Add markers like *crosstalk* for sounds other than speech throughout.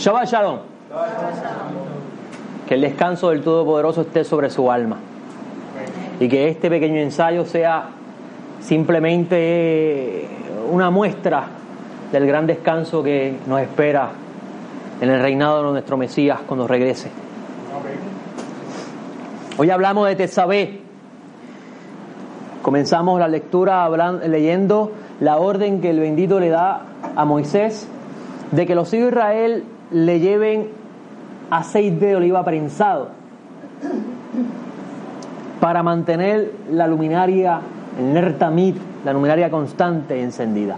Shabbat Shalom. Que el descanso del Todopoderoso esté sobre su alma. Y que este pequeño ensayo sea simplemente una muestra del gran descanso que nos espera en el reinado de nuestro Mesías cuando regrese. Hoy hablamos de Tesabé. Comenzamos la lectura leyendo la orden que el bendito le da a Moisés de que los hijos de Israel le lleven aceite de oliva prensado para mantener la luminaria, el nertamit, la luminaria constante encendida.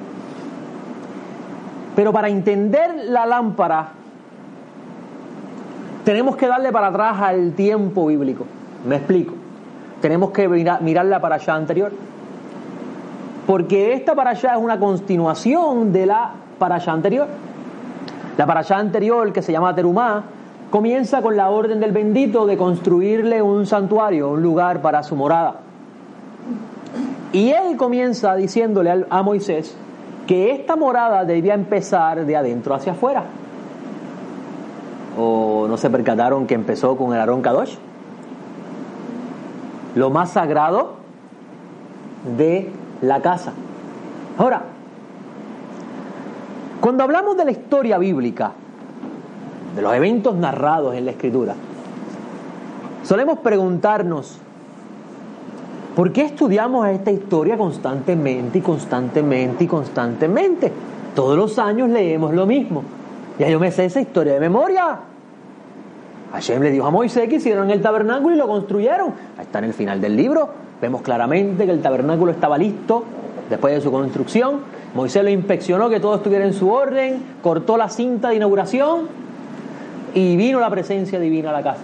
Pero para entender la lámpara, tenemos que darle para atrás al tiempo bíblico. Me explico. Tenemos que mirarla para allá anterior. Porque esta para allá es una continuación de la para allá anterior. La para allá anterior, que se llama Terumá, comienza con la orden del bendito de construirle un santuario, un lugar para su morada. Y él comienza diciéndole a Moisés que esta morada debía empezar de adentro hacia afuera. ¿O no se percataron que empezó con el Aarón Kadosh? Lo más sagrado de la casa. Ahora, cuando hablamos de la historia bíblica, de los eventos narrados en la escritura, solemos preguntarnos, ¿por qué estudiamos esta historia constantemente y constantemente y constantemente? Todos los años leemos lo mismo. Ya yo me sé esa historia de memoria. Hashem le dijo a Moisés que hicieron el tabernáculo y lo construyeron. Ahí está en el final del libro. Vemos claramente que el tabernáculo estaba listo después de su construcción. Moisés lo inspeccionó, que todo estuviera en su orden, cortó la cinta de inauguración y vino la presencia divina a la casa.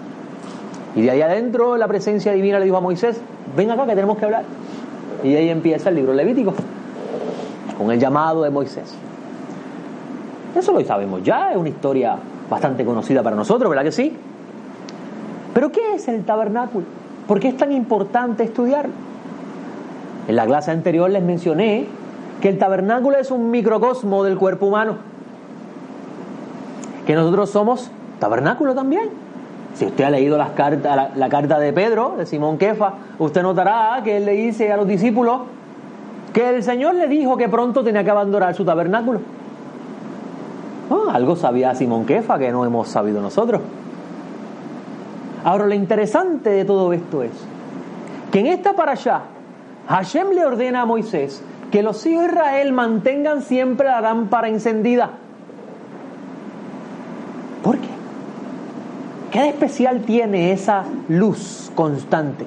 Y de ahí adentro la presencia divina le dijo a Moisés, ven acá que tenemos que hablar. Y de ahí empieza el libro Levítico, con el llamado de Moisés. Eso lo sabemos ya, es una historia bastante conocida para nosotros, ¿verdad que sí? Pero ¿qué es el tabernáculo? ¿Por qué es tan importante estudiarlo? En la clase anterior les mencioné que el tabernáculo es un microcosmo del cuerpo humano, que nosotros somos tabernáculo también. Si usted ha leído la, carta de Pedro, de Simón Kefa, usted notará que él le dice a los discípulos que el Señor le dijo que pronto tenía que abandonar su tabernáculo. Ah, algo sabía Simón Kefa que no hemos sabido nosotros. Ahora, lo interesante de todo esto es que en esta para allá, Hashem le ordena a Moisés que los hijos de Israel mantengan siempre la lámpara encendida. ¿Por qué? ¿Qué de especial tiene esa luz constante?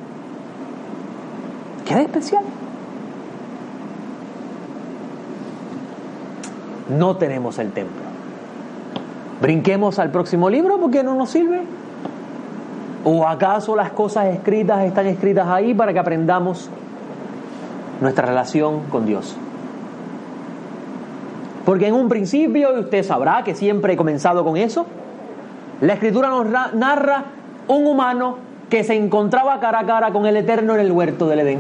¿Qué de especial? No tenemos el templo. Brinquemos al próximo libro porque no nos sirve. ¿O acaso las cosas escritas están escritas ahí para que aprendamos nuestra relación con Dios? Porque en un principio, y usted sabrá que siempre he comenzado con eso, la escritura nos narra un humano que se encontraba cara a cara con el Eterno en el huerto del Edén.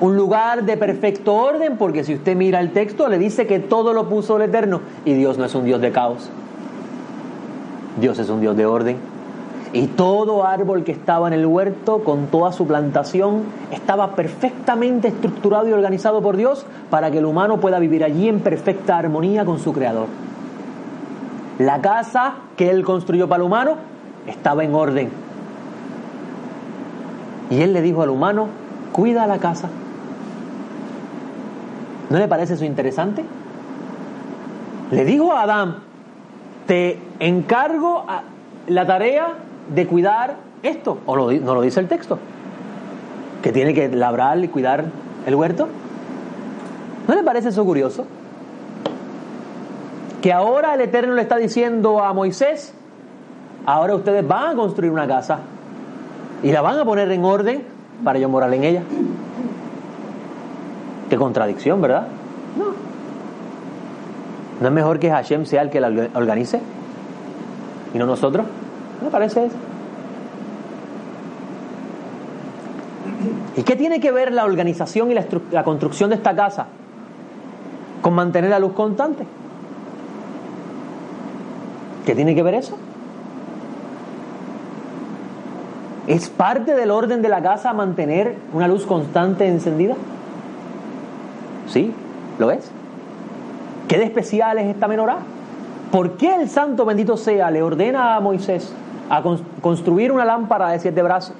Un lugar de perfecto orden, porque si usted mira el texto, le dice que todo lo puso el Eterno y Dios no es un Dios de caos. Dios es un Dios de orden. Y todo árbol que estaba en el huerto, con toda su plantación, estaba perfectamente estructurado y organizado por Dios para que el humano pueda vivir allí en perfecta armonía con su Creador. La casa que Él construyó para el humano estaba en orden. Y Él le dijo al humano, cuida la casa. ¿No le parece eso interesante? Le dijo a Adán, te encargo la tarea de cuidar esto. ¿O no lo dice el texto? Que tiene que labrar y cuidar el huerto. ¿No le parece eso curioso? Que ahora el Eterno le está diciendo a Moisés, ahora ustedes van a construir una casa y la van a poner en orden para yo morar en ella. Qué contradicción, ¿verdad? No. ¿No es mejor que Hashem sea el que la organice? ¿Y no nosotros? ¿No parece eso? ¿Y qué tiene que ver la organización y la, la construcción de esta casa con mantener la luz constante? ¿Qué tiene que ver eso? ¿Es parte del orden de la casa mantener una luz constante encendida? Sí, lo es. ¿Qué de especial es esta menorá? ¿Por qué el santo bendito sea le ordena a Moisés a construir una lámpara de siete brazos?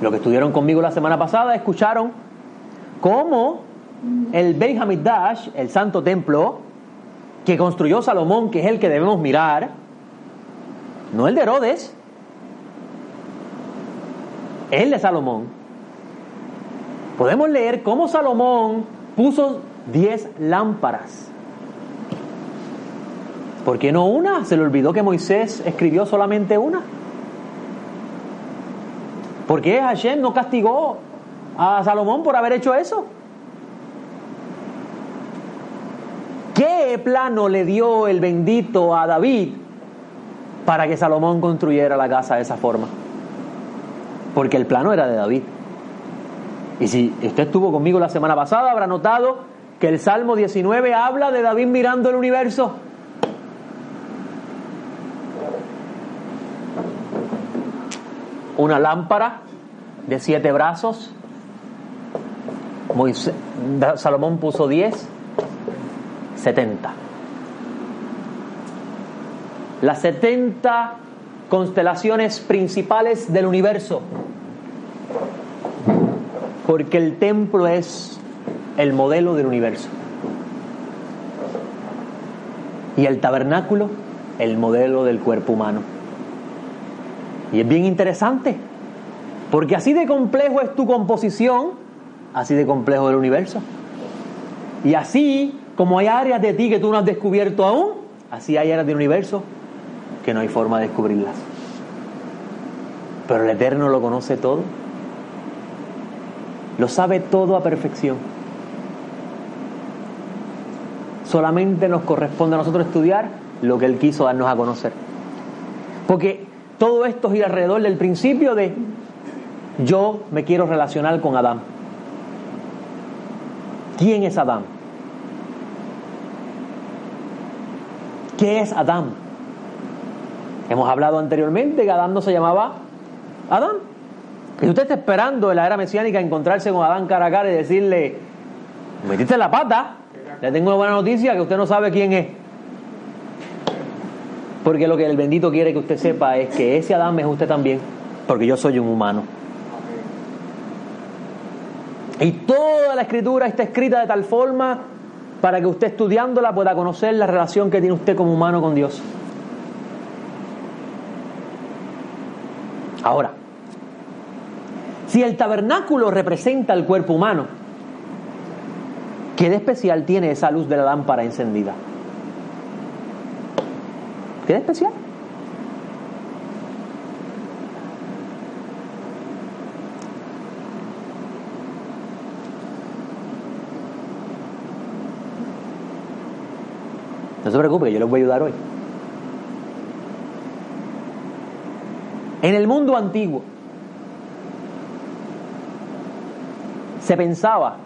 Lo que estuvieron conmigo la semana pasada escucharon cómo el Beit Dash, el santo templo que construyó Salomón, que es el que debemos mirar, no el de Herodes, el de Salomón. Podemos leer cómo Salomón puso diez lámparas. ¿Por qué no una? Se le olvidó que Moisés escribió solamente una. ¿Por qué Hashem no castigó a Salomón por haber hecho eso? ¿Qué plano le dio el bendito a David para que Salomón construyera la casa de esa forma? Porque el plano era de David. Y si usted estuvo conmigo la semana pasada, habrá notado que el Salmo 19 habla de David mirando el universo. Una lámpara de siete brazos. Salomón puso diez, setenta. Las setenta constelaciones principales del universo porque el templo es el modelo del universo. Y el tabernáculo, el modelo del cuerpo humano. Y es bien interesante, porque así de complejo es tu composición, así de complejo el universo. Y así como hay áreas de ti que tú no has descubierto aún, así hay áreas del universo que no hay forma de descubrirlas. Pero el Eterno lo conoce todo lo sabe todo a perfección. Solamente nos corresponde a nosotros estudiar lo que Él quiso darnos a conocer. Porque todo esto gira alrededor del principio de yo me quiero relacionar con Adán. ¿Quién es Adán? ¿Qué es Adán? Hemos hablado anteriormente que Adán no se llamaba Adán. Y usted está esperando en la era mesiánica encontrarse con Adán cara a cara y decirle, metiste la pata, le tengo una buena noticia que usted no sabe quién es. Porque lo que el bendito quiere que usted sepa es que ese Adán es usted también, porque yo soy un humano. Y toda la escritura está escrita de tal forma para que usted estudiándola pueda conocer la relación que tiene usted como humano con Dios. Ahora, si el tabernáculo representa el cuerpo humano, ¿qué de especial tiene esa luz de la lámpara encendida? ¿Qué de especial? No se preocupe, yo les voy a ayudar hoy. En el mundo antiguo, se pensaba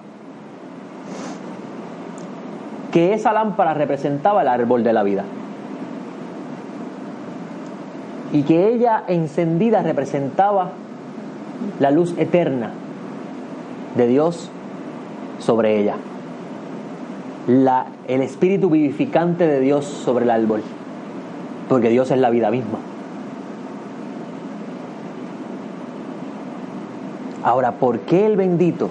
que esa lámpara representaba el árbol de la vida y que ella encendida representaba la luz eterna de Dios sobre ella, la, el espíritu vivificante de Dios sobre el árbol, porque Dios es la vida misma. Ahora, ¿por qué el bendito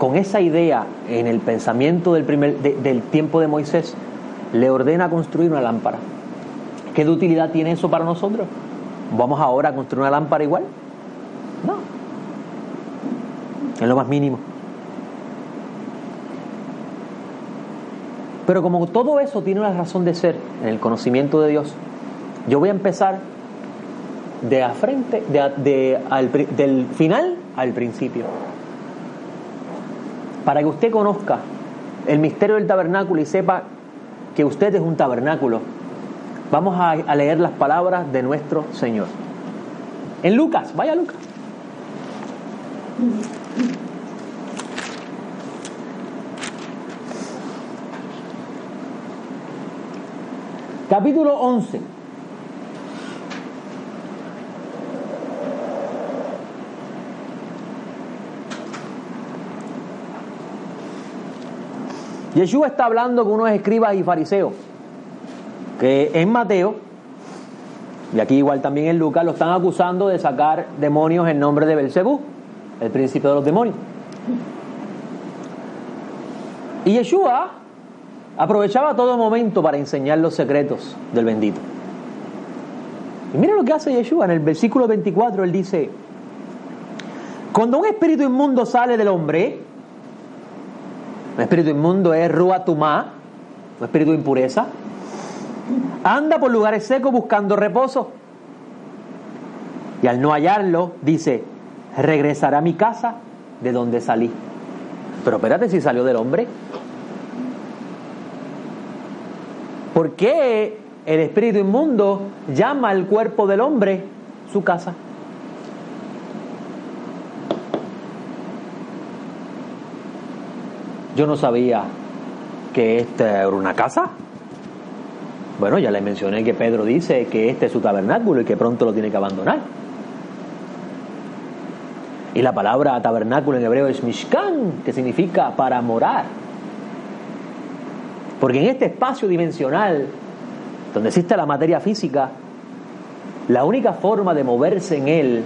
con esa idea en el pensamiento del, primer, del tiempo de Moisés, le ordena construir una lámpara. ¿Qué de utilidad tiene eso para nosotros? ¿Vamos ahora a construir una lámpara igual? No. En lo más mínimo. Pero como todo eso tiene una razón de ser en el conocimiento de Dios, yo voy a empezar de a frente, de, del final al principio para que usted conozca el misterio del tabernáculo y sepa que usted es un tabernáculo, vamos a, leer las palabras de nuestro Señor. En Lucas, vaya Lucas. capítulo 11. Yeshua está hablando con unos escribas y fariseos que en Mateo, y aquí igual también en Lucas, lo están acusando de sacar demonios en nombre de Belcebú, el príncipe de los demonios. Y Yeshua aprovechaba todo momento para enseñar los secretos del bendito. Y mira lo que hace Yeshua en el versículo 24, él dice, cuando un espíritu inmundo sale del hombre, un espíritu inmundo es ruatumá, un espíritu de impureza, anda por lugares secos buscando reposo. Y al no hallarlo, dice, regresará a mi casa de donde salí. Pero espérate si salió del hombre. ¿Por qué el espíritu inmundo llama al cuerpo del hombre su casa? Yo no sabía que esta era una casa. Bueno, ya le mencioné que Pedro dice que este es su tabernáculo y que pronto lo tiene que abandonar. Y la palabra tabernáculo en hebreo es mishkan, que significa para morar. Porque en este espacio dimensional, donde existe la materia física, la única forma de moverse en él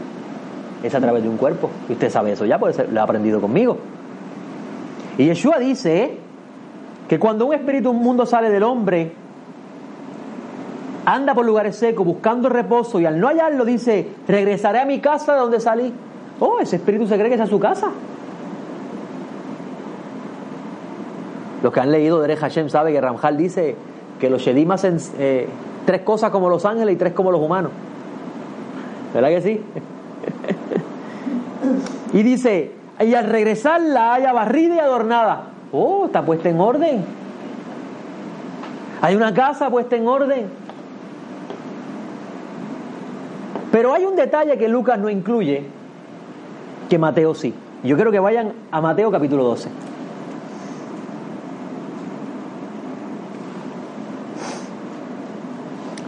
es a través de un cuerpo. Y usted sabe eso ya, porque lo ha aprendido conmigo. Y Yeshua dice que cuando un espíritu mundo sale del hombre, anda por lugares secos buscando reposo y al no hallarlo dice, regresaré a mi casa de donde salí. Oh, ese espíritu se cree que es a su casa. Los que han leído Derech Hashem saben que Ramjal dice que los Shedim hacen eh, tres cosas como los ángeles y tres como los humanos. ¿Verdad que sí? *laughs* y dice, y al regresar la haya barrida y adornada. Oh, está puesta en orden. Hay una casa puesta en orden. Pero hay un detalle que Lucas no incluye, que Mateo sí. Yo quiero que vayan a Mateo capítulo 12.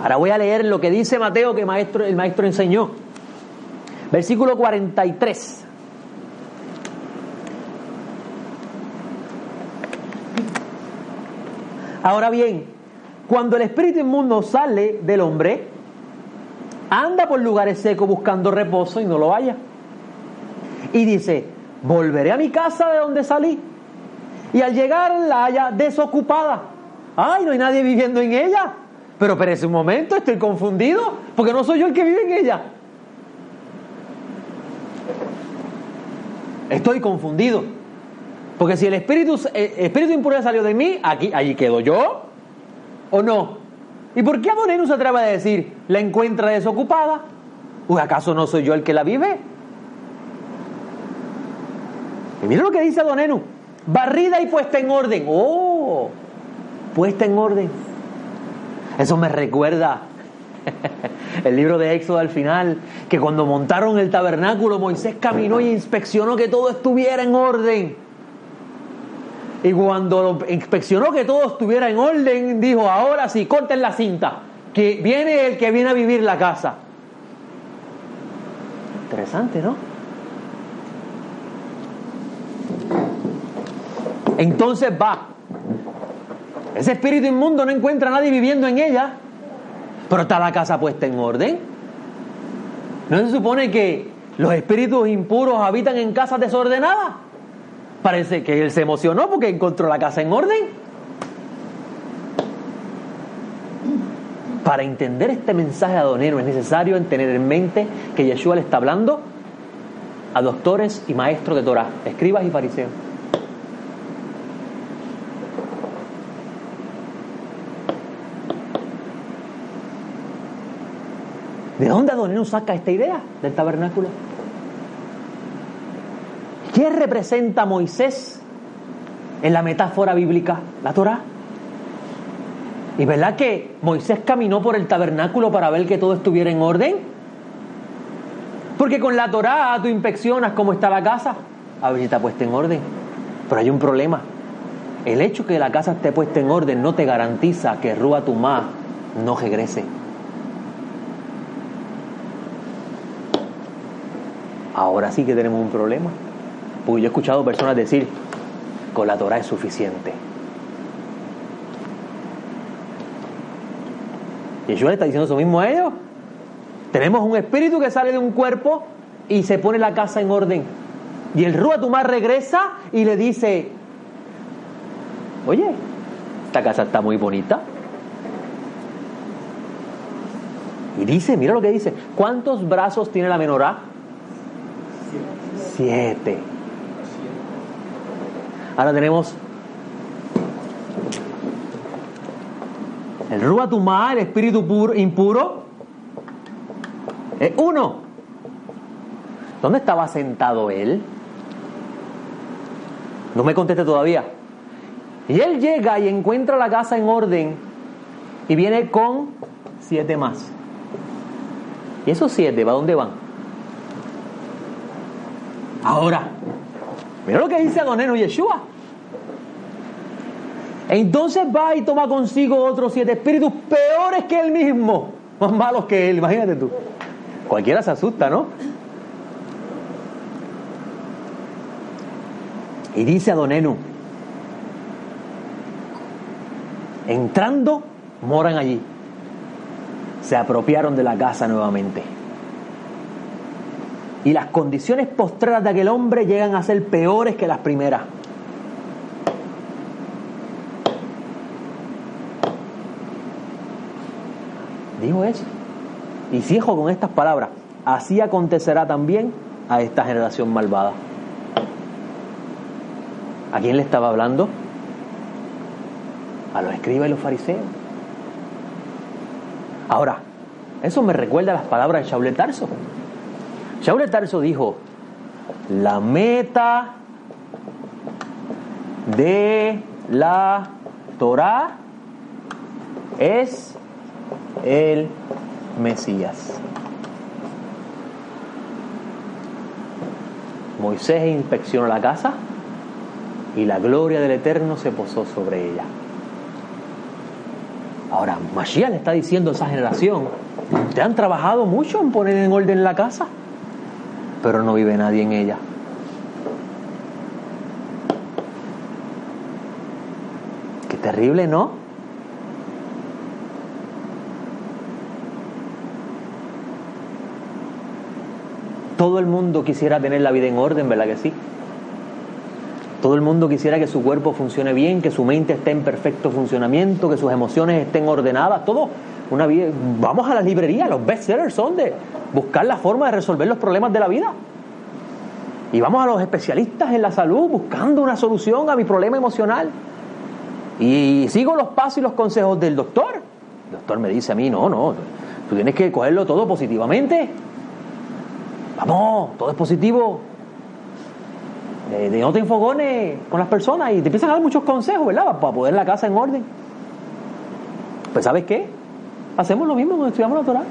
Ahora voy a leer lo que dice Mateo que el maestro enseñó. Versículo 43. Ahora bien, cuando el espíritu inmundo sale del hombre, anda por lugares secos buscando reposo y no lo haya. Y dice, volveré a mi casa de donde salí. Y al llegar la haya desocupada. Ay, no hay nadie viviendo en ella. Pero espérese un momento, estoy confundido, porque no soy yo el que vive en ella. Estoy confundido. Porque si el espíritu, el espíritu impuro salió de mí, aquí, allí quedo yo, ¿o no? ¿Y por qué Adonenu se atreve a decir, la encuentra desocupada? ¿O acaso no soy yo el que la vive? Y mira lo que dice Adonenu, barrida y puesta en orden. ¡Oh! Puesta en orden. Eso me recuerda *laughs* el libro de Éxodo al final, que cuando montaron el tabernáculo, Moisés caminó y inspeccionó que todo estuviera en orden. Y cuando inspeccionó que todo estuviera en orden, dijo, ahora sí, corten la cinta, que viene el que viene a vivir la casa. Interesante, ¿no? Entonces va. Ese espíritu inmundo no encuentra a nadie viviendo en ella, pero está la casa puesta en orden. ¿No se supone que los espíritus impuros habitan en casas desordenadas? Parece que él se emocionó porque encontró la casa en orden. Para entender este mensaje adonero es necesario tener en mente que Yeshua le está hablando a doctores y maestros de Torah, escribas y fariseos. ¿De dónde Adonero saca esta idea del tabernáculo? ¿Qué representa Moisés en la metáfora bíblica? La Torah. ¿Y verdad que Moisés caminó por el tabernáculo para ver que todo estuviera en orden? Porque con la Torah tú inspeccionas cómo está la casa, a ver si está puesta en orden. Pero hay un problema. El hecho que la casa esté puesta en orden no te garantiza que Rúa Tumá no regrese. Ahora sí que tenemos un problema. Porque yo he escuchado personas decir, con la Torah es suficiente. Yeshua le está diciendo eso mismo a ellos. Tenemos un espíritu que sale de un cuerpo y se pone la casa en orden. Y el Ruatumar regresa y le dice, oye, esta casa está muy bonita. Y dice, mira lo que dice, ¿cuántos brazos tiene la menorá? Siete. Ahora tenemos el Ruatumá, el espíritu puro, impuro, es uno. ¿Dónde estaba sentado él? No me conteste todavía. Y él llega y encuentra la casa en orden y viene con siete más. ¿Y esos siete, ¿va dónde van? Ahora, mira lo que dice Adoneno Yeshua. Entonces va y toma consigo otros siete espíritus peores que él mismo, más malos que él, imagínate tú. Cualquiera se asusta, ¿no? Y dice Adonenu, entrando, moran allí. Se apropiaron de la casa nuevamente. Y las condiciones postreras de aquel hombre llegan a ser peores que las primeras. Dijo eso. Y fijo con estas palabras, así acontecerá también a esta generación malvada. ¿A quién le estaba hablando? A los escribas y los fariseos. Ahora, eso me recuerda a las palabras de Shaul Tarso. Shaul Tarso dijo, la meta de la Torah es el Mesías. Moisés inspeccionó la casa y la gloria del Eterno se posó sobre ella. Ahora, Mashiach le está diciendo a esa generación, ustedes han trabajado mucho en poner en orden la casa, pero no vive nadie en ella. Qué terrible, ¿no? Todo el mundo quisiera tener la vida en orden, ¿verdad que sí? Todo el mundo quisiera que su cuerpo funcione bien, que su mente esté en perfecto funcionamiento, que sus emociones estén ordenadas, todo. Una vida, vamos a las librerías, los bestsellers son de buscar la forma de resolver los problemas de la vida. Y vamos a los especialistas en la salud buscando una solución a mi problema emocional. Y sigo los pasos y los consejos del doctor. El doctor me dice a mí, no, no, tú tienes que cogerlo todo positivamente. Vamos, todo es positivo. De, no te enfogones con las personas y te empiezan a dar muchos consejos, ¿verdad? Para poner la casa en orden. Pues ¿sabes qué? Hacemos lo mismo cuando estudiamos la Torah.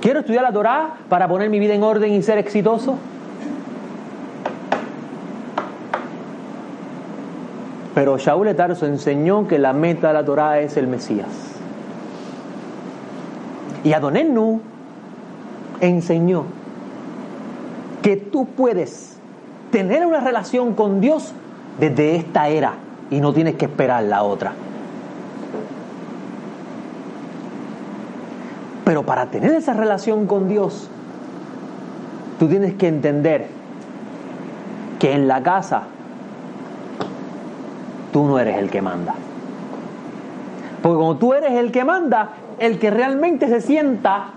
Quiero estudiar la Torah para poner mi vida en orden y ser exitoso. Pero Shaul Tarso enseñó que la meta de la Torah es el Mesías. Y Adonenu enseñó que tú puedes tener una relación con Dios desde esta era y no tienes que esperar la otra. Pero para tener esa relación con Dios, tú tienes que entender que en la casa tú no eres el que manda. Porque como tú eres el que manda, el que realmente se sienta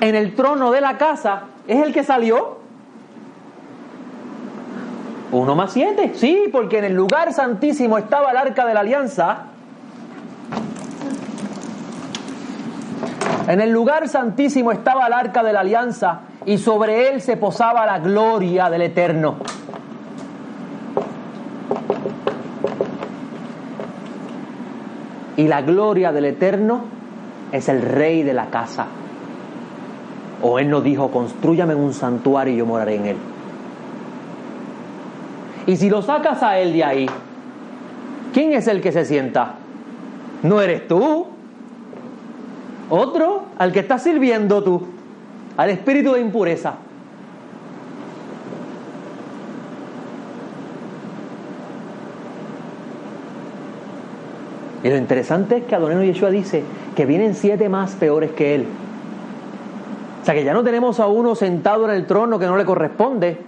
en el trono de la casa es el que salió. Uno más siete, sí, porque en el lugar santísimo estaba el arca de la alianza. En el lugar santísimo estaba el arca de la alianza y sobre él se posaba la gloria del eterno. Y la gloria del eterno es el rey de la casa. O Él nos dijo, construyame un santuario y yo moraré en Él. Y si lo sacas a Él de ahí, ¿quién es el que se sienta? No eres tú. Otro al que estás sirviendo tú, al espíritu de impureza. Y lo interesante es que Adoneno Yeshua dice que vienen siete más peores que él. O sea que ya no tenemos a uno sentado en el trono que no le corresponde.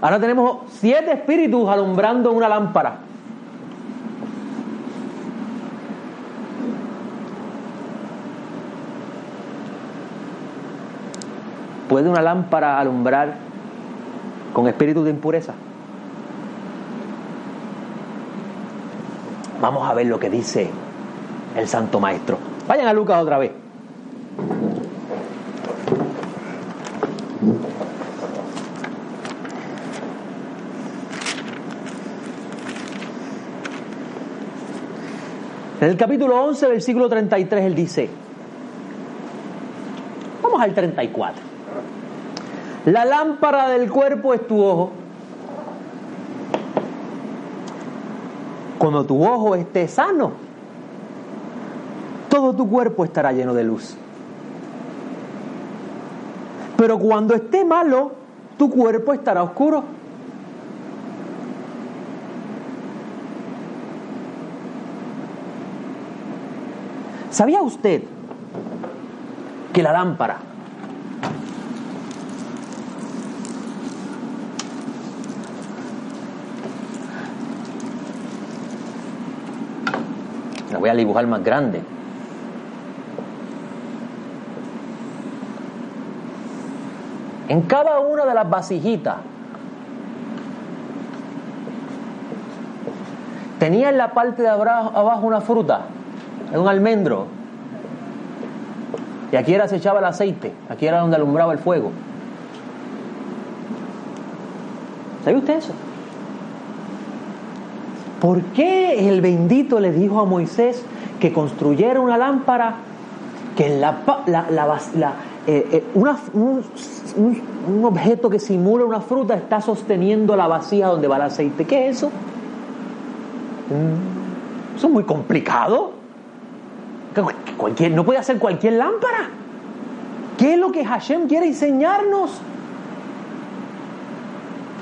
Ahora tenemos siete espíritus alumbrando una lámpara. ¿Puede una lámpara alumbrar con espíritus de impureza? Vamos a ver lo que dice el Santo Maestro. Vayan a Lucas otra vez. En el capítulo 11, versículo 33, él dice, vamos al 34, la lámpara del cuerpo es tu ojo. Cuando tu ojo esté sano, todo tu cuerpo estará lleno de luz. Pero cuando esté malo, tu cuerpo estará oscuro. ¿Sabía usted que la lámpara la voy a dibujar más grande En cada una de las vasijitas tenía en la parte de abajo una fruta, un almendro. Y aquí era se echaba el aceite, aquí era donde alumbraba el fuego. ¿Sabe usted eso? ¿Por qué el bendito le dijo a Moisés que construyera una lámpara que la, una, un, objeto que simula una fruta está sosteniendo la vacía donde va el aceite. ¿Qué es eso? Mm, eso es muy complicado. Cualquier, no puede hacer cualquier lámpara. ¿Qué es lo que Hashem quiere enseñarnos?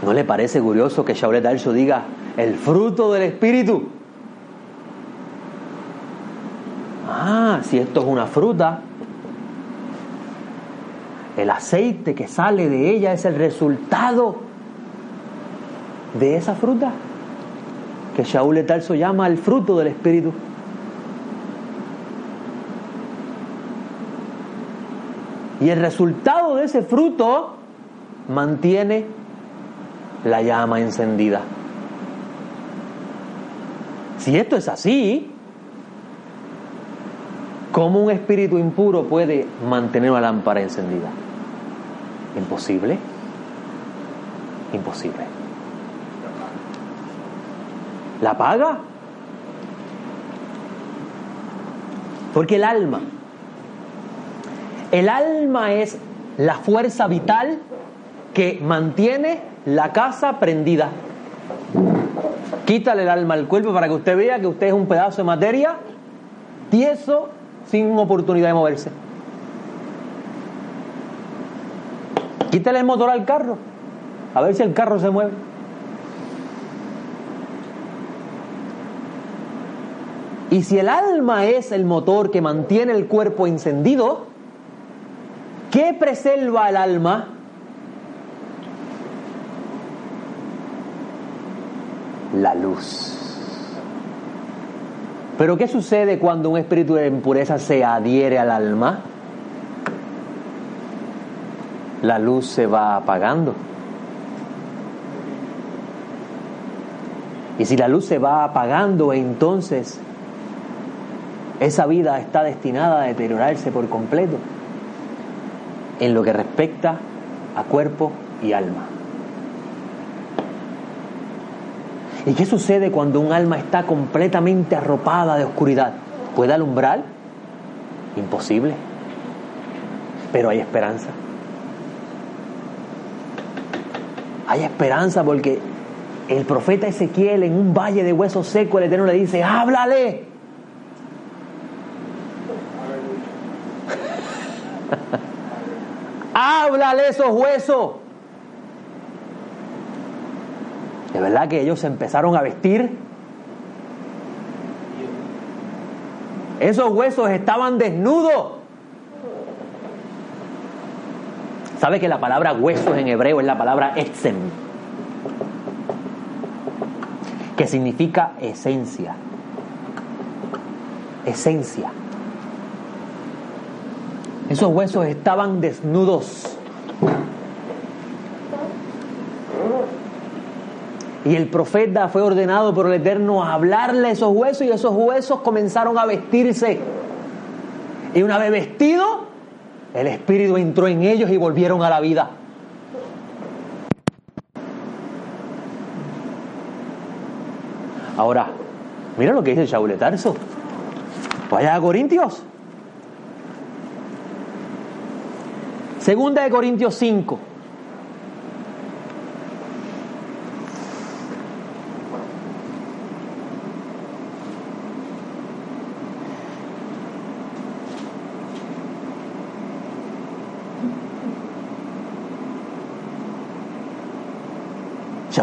¿No le parece curioso que Shaulet Also diga el fruto del Espíritu? Ah, si esto es una fruta, el aceite que sale de ella es el resultado de esa fruta que Shaul Etalso llama el fruto del Espíritu. Y el resultado de ese fruto mantiene la llama encendida. Si esto es así, ¿cómo un espíritu impuro puede mantener una lámpara encendida? Imposible. Imposible. ¿La paga? Porque el alma, el alma es la fuerza vital que mantiene la casa prendida. Quítale el alma al cuerpo para que usted vea que usted es un pedazo de materia tieso sin oportunidad de moverse. Quítale el motor al carro, a ver si el carro se mueve. Y si el alma es el motor que mantiene el cuerpo encendido, ¿qué preserva el alma? La Pero ¿qué sucede cuando un espíritu de impureza se adhiere al alma? la luz se va apagando. Y si la luz se va apagando, entonces esa vida está destinada a deteriorarse por completo en lo que respecta a cuerpo y alma. ¿Y qué sucede cuando un alma está completamente arropada de oscuridad? ¿Puede alumbrar? Imposible. Pero hay esperanza. hay esperanza porque el profeta Ezequiel en un valle de huesos secos, el Eterno le dice, háblale. *laughs* Háblale esos huesos. De verdad que ellos se empezaron a vestir. Esos huesos estaban desnudos. ¿Sabe que la palabra huesos en hebreo es la palabra etzem? Que significa esencia. Esencia. Esos huesos estaban desnudos. Y el profeta fue ordenado por el Eterno a hablarle a esos huesos y esos huesos comenzaron a vestirse. Y una vez vestido, el Espíritu entró en ellos y volvieron a la vida. Ahora, mira lo que dice Shaul Tarso. Vaya a Corintios. Segunda de Corintios 5.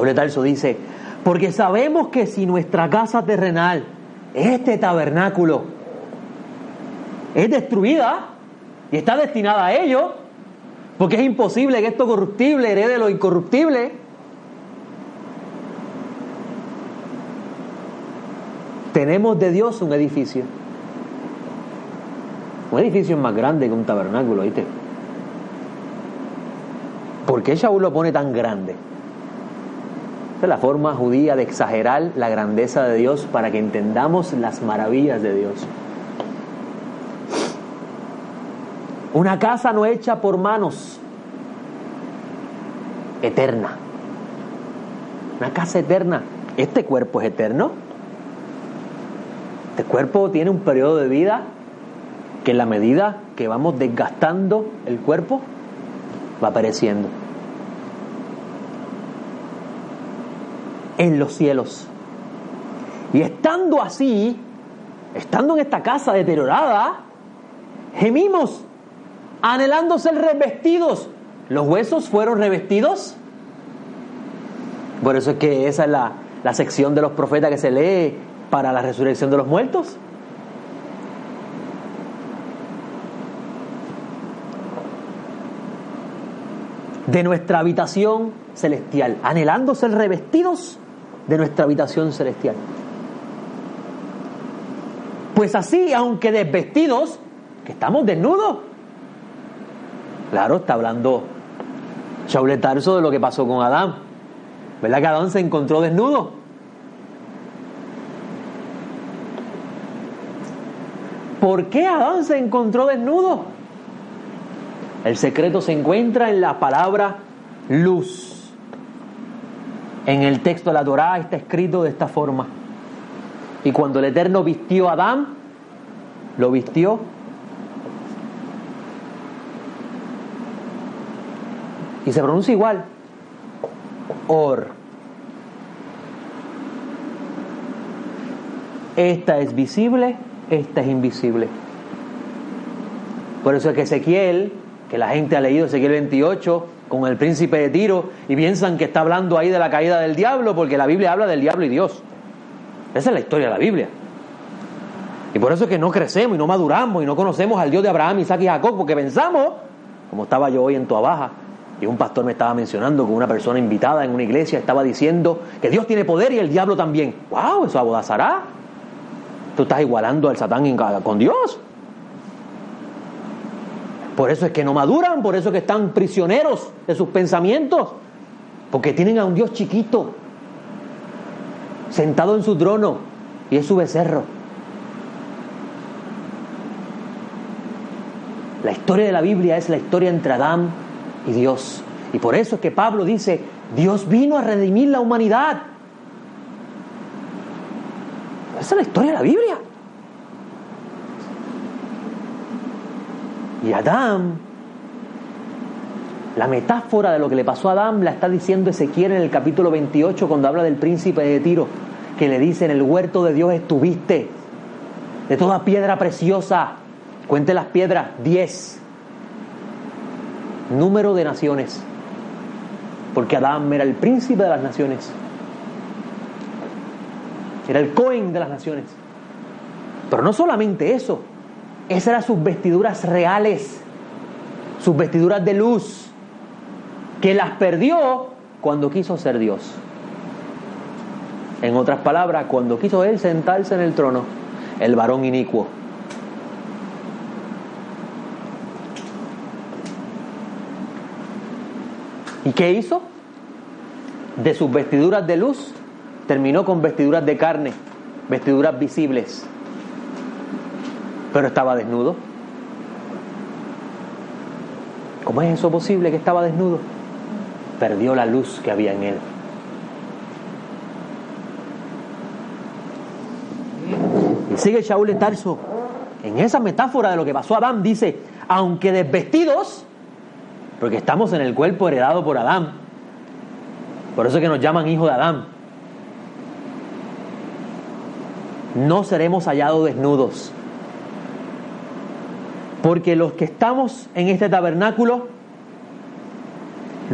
Shaul de Tarso dice, porque sabemos que si nuestra casa terrenal, este tabernáculo, es destruida y está destinada a ello, porque es imposible que esto corruptible herede lo incorruptible, tenemos de Dios un edificio. Un edificio más grande que un tabernáculo, ¿viste? ¿Por qué Shaul lo pone tan grande? Esta es la forma judía de exagerar la grandeza de Dios para que entendamos las maravillas de Dios. Una casa no hecha por manos, eterna. Una casa eterna. Este cuerpo es eterno. Este cuerpo tiene un periodo de vida que en la medida que vamos desgastando el cuerpo, va pereciendo. En los cielos. Y estando así, estando en esta casa deteriorada, gemimos anhelando ser revestidos. ¿Los huesos fueron revestidos? Por eso es que esa es la, la sección de los profetas que se lee para la resurrección de los muertos. De nuestra habitación celestial, anhelando ser revestidos de nuestra habitación celestial. Pues así, aunque desvestidos, que estamos desnudos, Claro, está hablando Shaul Tarso de lo que pasó con Adán. ¿Verdad que Adán se encontró desnudo? ¿Por qué Adán se encontró desnudo? El secreto se encuentra en la palabra luz. En el texto de la Torá está escrito de esta forma. Y cuando el Eterno vistió a Adán, lo vistió Y se pronuncia igual. Or. Esta es visible, esta es invisible. Por eso es que Ezequiel, que la gente ha leído Ezequiel 28 con el príncipe de Tiro y piensan que está hablando ahí de la caída del diablo, porque la Biblia habla del diablo y Dios. Esa es la historia de la Biblia. Y por eso es que no crecemos y no maduramos y no conocemos al Dios de Abraham, Isaac y Jacob, porque pensamos, como estaba yo hoy en tu Baja, y un pastor me estaba mencionando que una persona invitada en una iglesia estaba diciendo que Dios tiene poder y el diablo también. ¡Wow! Eso abodazará. Tú estás igualando al Satán con Dios. Por eso es que no maduran, por eso es que están prisioneros de sus pensamientos. Porque tienen a un Dios chiquito, sentado en su trono, y es su becerro. La historia de la Biblia es la historia entre Adán y Dios. Y por eso es que Pablo dice, Dios vino a redimir la humanidad. Esa es la historia de la Biblia. Y Adán, la metáfora de lo que le pasó a Adán la está diciendo Ezequiel en el capítulo 28 cuando habla del príncipe de Tiro, que le dice, en el huerto de Dios estuviste, de toda piedra preciosa, Cuente las piedras, diez. Número de naciones. Porque Adán era el príncipe de las naciones. Era el Cohen de las naciones. Pero no solamente eso. Esas eran sus vestiduras reales. Sus vestiduras de luz. Que las perdió cuando quiso ser Dios. En otras palabras, cuando quiso él sentarse en el trono, el varón inicuo. ¿Y qué hizo? De sus vestiduras de luz terminó con vestiduras de carne, vestiduras visibles. Pero estaba desnudo. ¿Cómo es eso posible que estaba desnudo? Perdió la luz que había en él. Y sigue Shaul de Tarso. En esa metáfora de lo que pasó a Adán, dice: Aunque desvestidos, porque estamos en el cuerpo heredado por Adán. Por eso es que nos llaman hijos de Adán. No seremos hallados desnudos. Porque los que estamos en este tabernáculo,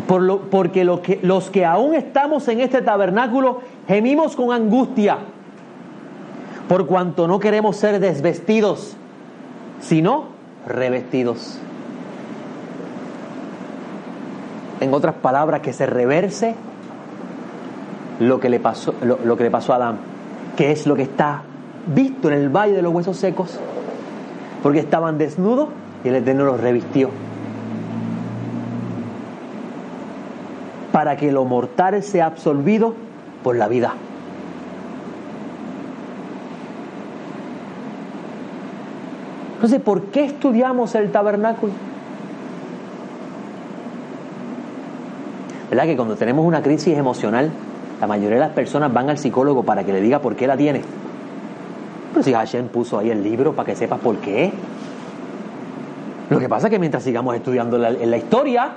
por lo, porque que, los que aún estamos en este tabernáculo, gemimos con angustia, por cuanto no queremos ser desvestidos, sino revestidos. En otras palabras, que se reverse lo que le pasó, lo, que le pasó a Adán, que es lo que está visto en el valle de los huesos secos, porque estaban desnudos y el Eterno los revistió. Para que lo mortal sea absorbido por la vida. Entonces, ¿por qué estudiamos el tabernáculo? ¿Verdad que cuando tenemos una crisis emocional, la mayoría de las personas van al psicólogo para que le diga por qué la tiene? Pero si Hashem puso ahí el libro para que sepas por qué. Lo que pasa es que mientras sigamos estudiando la, historia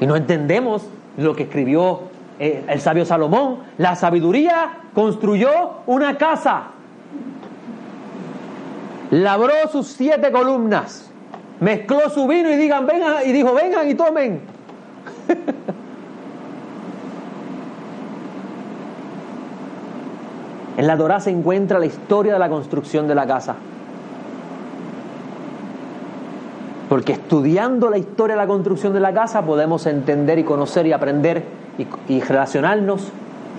y no entendemos lo que escribió eh, el sabio Salomón, la sabiduría construyó una casa, labró sus siete columnas, mezcló su vino y digan, vengan, y dijo, vengan y tomen. *laughs* en la Torah se encuentra la historia de la construcción de la casa. Porque estudiando la historia de la construcción de la casa podemos entender y conocer y aprender y, y relacionarnos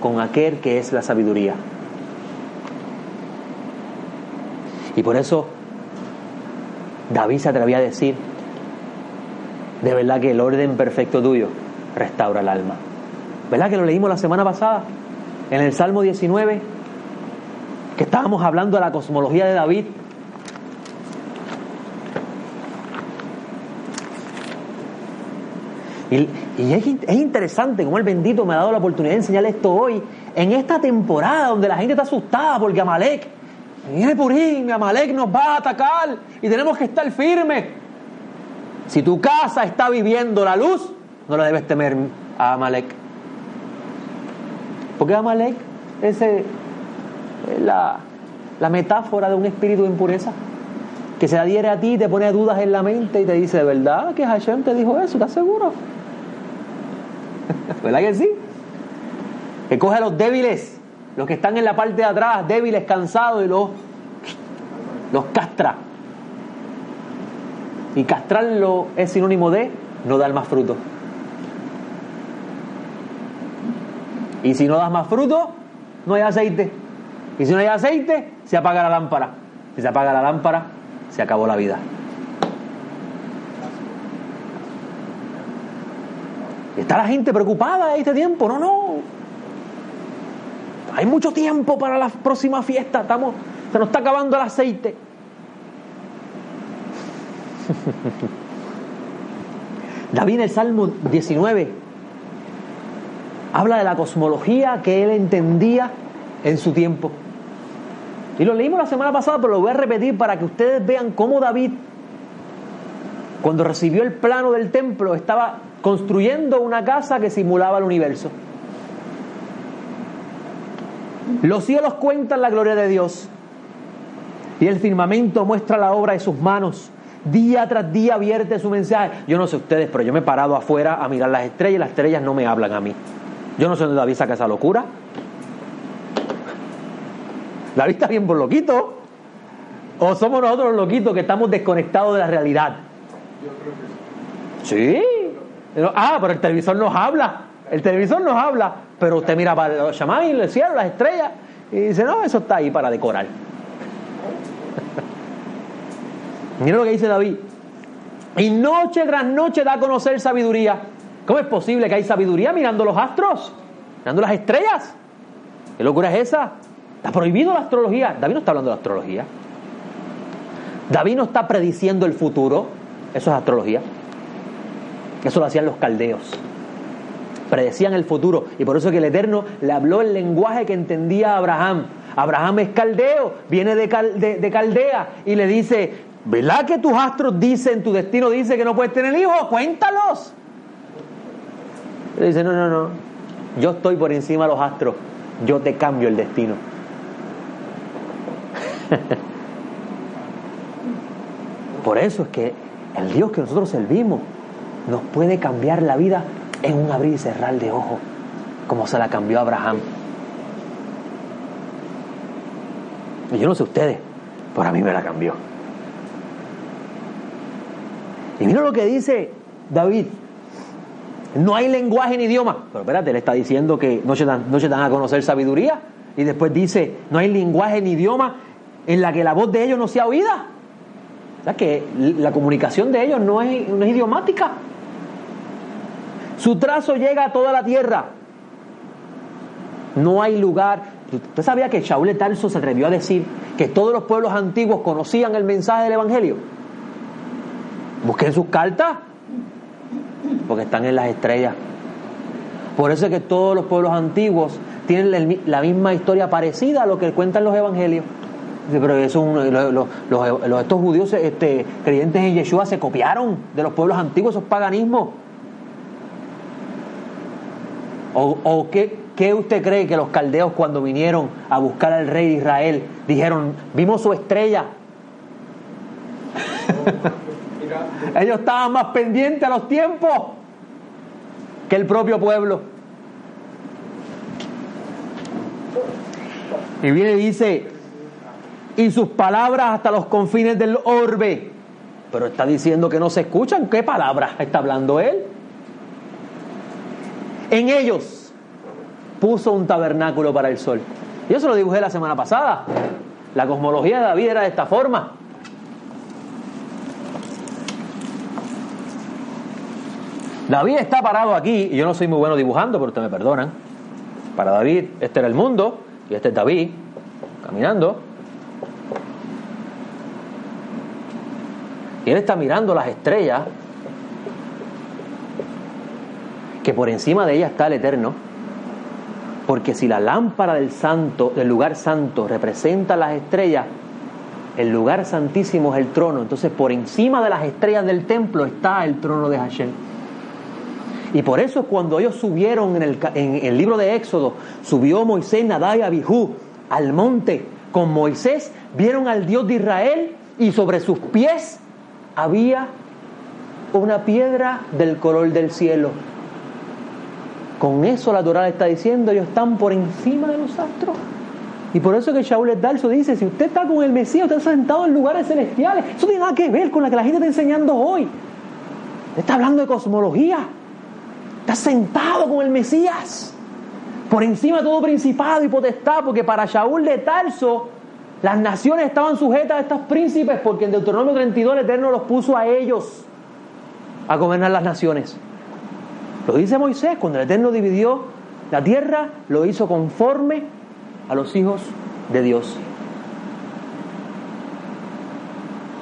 con aquel que es la sabiduría. Y por eso David se atrevía a decir, de verdad que el orden perfecto tuyo restaura el alma. ¿Verdad que lo leímos la semana pasada? En el Salmo 19, que estábamos hablando de la cosmología de David. Y, es, interesante como el bendito me ha dado la oportunidad de enseñar esto hoy, en esta temporada donde la gente está asustada porque Amalek, viene Purín, Amalek nos va a atacar y tenemos que estar firmes. Si tu casa está viviendo la luz, no le debes temer a Amalek. Porque Amalek es la, la metáfora de un espíritu de impureza que se adhiere a ti, te pone dudas en la mente y te dice, ¿de verdad que Hashem te dijo eso? ¿Estás seguro? *laughs* ¿Verdad que sí? Que coge a los débiles, los que están en la parte de atrás, débiles, cansados, y los, los castra. Y castrarlo es sinónimo de no dar más fruto. Y si no das más fruto, no hay aceite. Y si no hay aceite, se apaga la lámpara. Si se apaga la lámpara, se acabó la vida. ¿Está la gente preocupada en este tiempo? No, no. Hay mucho tiempo para la próxima fiesta. Estamos, se nos está acabando el aceite. *laughs* David en el Salmo 19 habla de la cosmología que él entendía en su tiempo. Y lo leímos la semana pasada, pero lo voy a repetir para que ustedes vean cómo David, cuando recibió el plano del templo, estaba construyendo una casa que simulaba el universo. Los cielos cuentan la gloria de Dios Y el firmamento muestra la obra de sus manos. Día tras día vierte su mensaje. Yo no sé ustedes, pero yo me he parado afuera a mirar las estrellas y las estrellas no me hablan a mí. Yo no sé dónde David saca esa locura. David está bien por loquito. O somos nosotros los loquitos que estamos desconectados de la realidad. Sí. Ah, pero el televisor nos habla. El televisor nos habla, pero usted mira para los y el cielo, las estrellas, y dice, no, eso está ahí para decorar. *laughs* Mira lo que dice David. Y noche tras noche da a conocer sabiduría. ¿Cómo es posible que hay sabiduría mirando los astros? Mirando las estrellas. ¿Qué locura es esa? Está prohibido la astrología. David no está hablando de astrología. David no está prediciendo el futuro. Eso es astrología. Eso lo hacían los caldeos. Predecían el futuro. Y por eso que el Eterno le habló el lenguaje que entendía Abraham. Abraham es caldeo, viene de, de, Caldea y le dice, ¿verdad que tus astros dicen, tu destino dice que no puedes tener hijos? Cuéntalos. Le dice, no, no, no, yo estoy por encima de los astros, yo te cambio el destino. *laughs* por eso es que el Dios que nosotros servimos nos puede cambiar la vida en un abrir y cerrar de ojos, como se la cambió Abraham. Y yo no sé ustedes, pero a mí me la cambió. Y mira lo que dice David. No hay lenguaje ni idioma. Pero espérate, le está diciendo que no se dan a conocer sabiduría. Y después dice, no hay lenguaje ni idioma en la que la voz de ellos no sea oída. O sea que la comunicación de ellos no es, no es idiomática. Su trazo llega a toda la tierra. No hay lugar. ¿Usted sabía que Shaul Tarso se atrevió a decir que todos los pueblos antiguos conocían el mensaje del Evangelio? Busquen sus cartas, porque están en las estrellas. Por eso es que todos los pueblos antiguos tienen la misma historia parecida a lo que cuentan los evangelios. Pero eso, los, estos judíos este, creyentes en Yeshua se copiaron de los pueblos antiguos, esos paganismos. ¿O, qué, qué, usted cree que los caldeos cuando vinieron a buscar al rey de Israel dijeron, vimos su estrella? *laughs* Ellos estaban más pendientes a los tiempos que el propio pueblo. Y viene y dice, y sus palabras hasta los confines del orbe. Pero está diciendo que no se escuchan. ¿Qué palabras está hablando él? En ellos puso un tabernáculo para el sol. Yo se lo dibujé la semana pasada. La cosmología de David era de esta forma. David está parado aquí, y yo no soy muy bueno dibujando, pero ustedes me perdonan. Para David, este era el mundo, y este es David, caminando. Y él está mirando las estrellas, que por encima de ellas está el Eterno. Porque si la lámpara del santo, del lugar santo, representa las estrellas, el lugar santísimo es el trono. Entonces, por encima de las estrellas del templo está el trono de Hashem. Y por eso cuando ellos subieron en el, libro de Éxodo, subió Moisés, Nadá y Abihú al monte con Moisés, vieron al Dios de Israel y sobre sus pies había una piedra del color del cielo. Con eso la Torah está diciendo, ellos están por encima de los astros. Y por eso que Shaul Darso dice, si usted está con el Mesías, usted está sentado en lugares celestiales. Eso tiene nada que ver con lo que la gente está enseñando hoy. Está hablando de cosmología. Está sentado con el Mesías. Por encima de todo principado y potestad, porque para Shaul de Tarso las naciones estaban sujetas a estos príncipes, porque en Deuteronomio 32 el Eterno los puso a ellos a gobernar las naciones. Lo dice Moisés, cuando el Eterno dividió la tierra, lo hizo conforme a los hijos de Dios.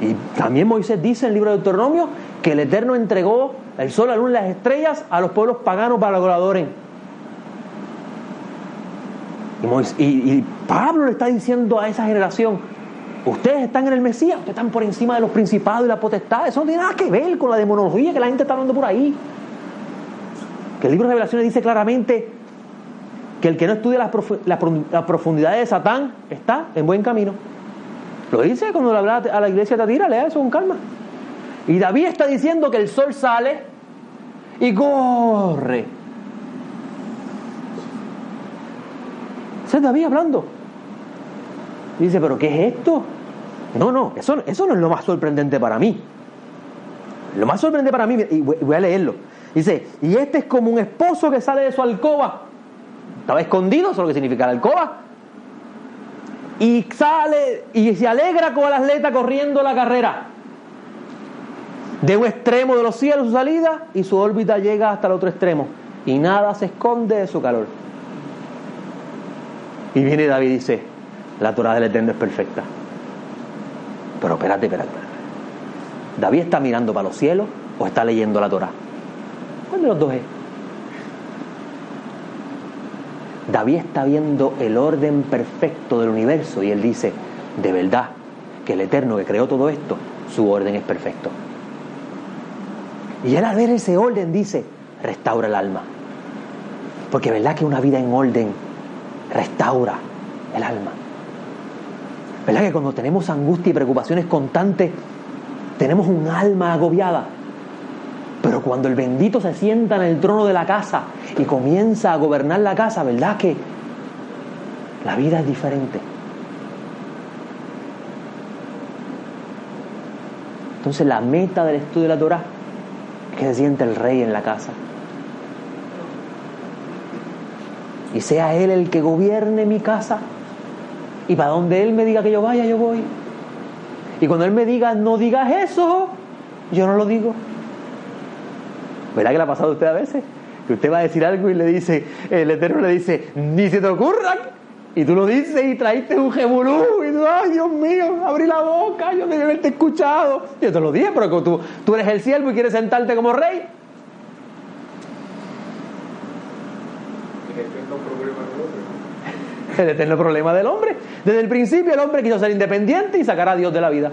Y también Moisés dice en el libro de Deuteronomio que el Eterno entregó el sol, la luna y las estrellas a los pueblos paganos para que adoren. Y, Pablo le está diciendo a esa generación, ustedes están en el Mesías, ustedes están por encima de los principados y las potestades, eso no tiene nada que ver con la demonología que la gente está hablando por ahí. Que el libro de Revelaciones dice claramente que el que no estudia las, profundidades de Satán está en buen camino. Lo dice cuando le habla a la iglesia de Tatira, lea eso con calma. Y David está diciendo que el sol sale y corre. Ese es David hablando. dice, pero ¿qué es esto? No, no, eso, eso no es lo más sorprendente para mí. Lo más sorprendente para mí, y voy a leerlo. Dice, y este es como un esposo que sale de su alcoba. Estaba escondido, eso es lo que significa la alcoba. Y sale y se alegra con el atleta corriendo la carrera. De un extremo de los cielos su salida y su órbita llega hasta el otro extremo. Y nada se esconde de su calor. Y viene David y dice, la Torah del Eterno es perfecta. Pero espérate, espérate. ¿David está mirando para los cielos o está leyendo la Torah? ¿Cuál de los dos es? David está viendo el orden perfecto del universo y él dice, de verdad, que el Eterno que creó todo esto, su orden es perfecto. Y él al ver ese orden dice, restaura el alma. Porque verdad que una vida en orden restaura el alma. ¿Verdad que cuando tenemos angustia y preocupaciones constantes, tenemos un alma agobiada? Pero cuando el bendito se sienta en el trono de la casa y comienza a gobernar la casa, ¿verdad que la vida es diferente? Entonces la meta del estudio de la Torah es que se siente el rey en la casa. Y sea Él el que gobierne mi casa. Y para donde Él me diga que yo vaya, yo voy. Y cuando Él me diga, no digas eso, yo no lo digo. ¿Verdad que le ha pasado a usted a veces? Que usted va a decir algo y le dice, el Eterno le dice, ni se te ocurra. Y tú lo dices y traíste un jebulú. Y tú, ay Dios mío, abrí la boca, yo debí haberte escuchado. Yo te lo dije, pero tú, tú eres el siervo y quieres sentarte como rey. El eterno *laughs* problema del hombre. Desde el principio el hombre quiso ser independiente y sacar a Dios de la vida.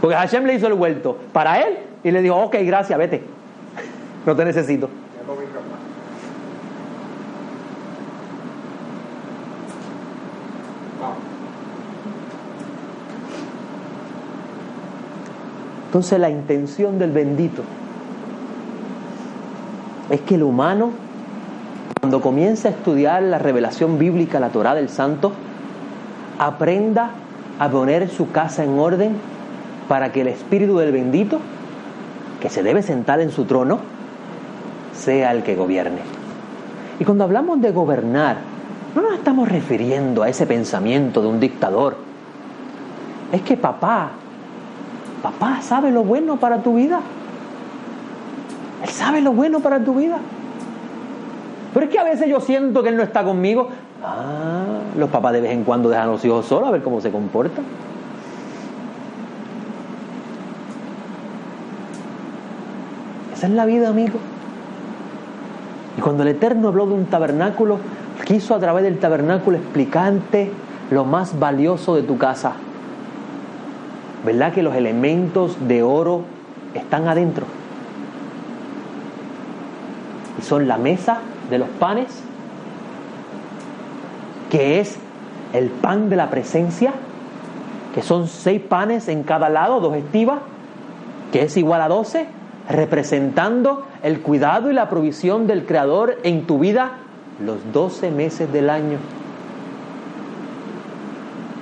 Porque Hashem le hizo el vuelto para él y le dijo, ok, gracias, vete. *laughs* No te necesito. Entonces la intención del bendito es que el humano, cuando comienza a estudiar la revelación bíblica, la Torah del Santo, aprenda a poner su casa en orden para que el Espíritu del bendito, que se debe sentar en su trono, sea el que gobierne. Y cuando hablamos de gobernar, no nos estamos refiriendo a ese pensamiento de un dictador. Es que papá, papá sabe lo bueno para tu vida. Él sabe lo bueno para tu vida. Pero es que a veces yo siento que Él no está conmigo. Ah, los papás de vez en cuando dejan a los hijos solos a ver cómo se comportan. Esa es la vida, amigo. Y cuando el Eterno habló de un tabernáculo, quiso a través del tabernáculo explicarte lo más valioso de tu casa. ¿Verdad que los elementos de oro están adentro? Y son la mesa de los panes, que es el pan de la presencia, que son seis panes en cada lado, dos estivas, que es igual a doce, representando el cuidado y la provisión del Creador en tu vida los 12 meses del año.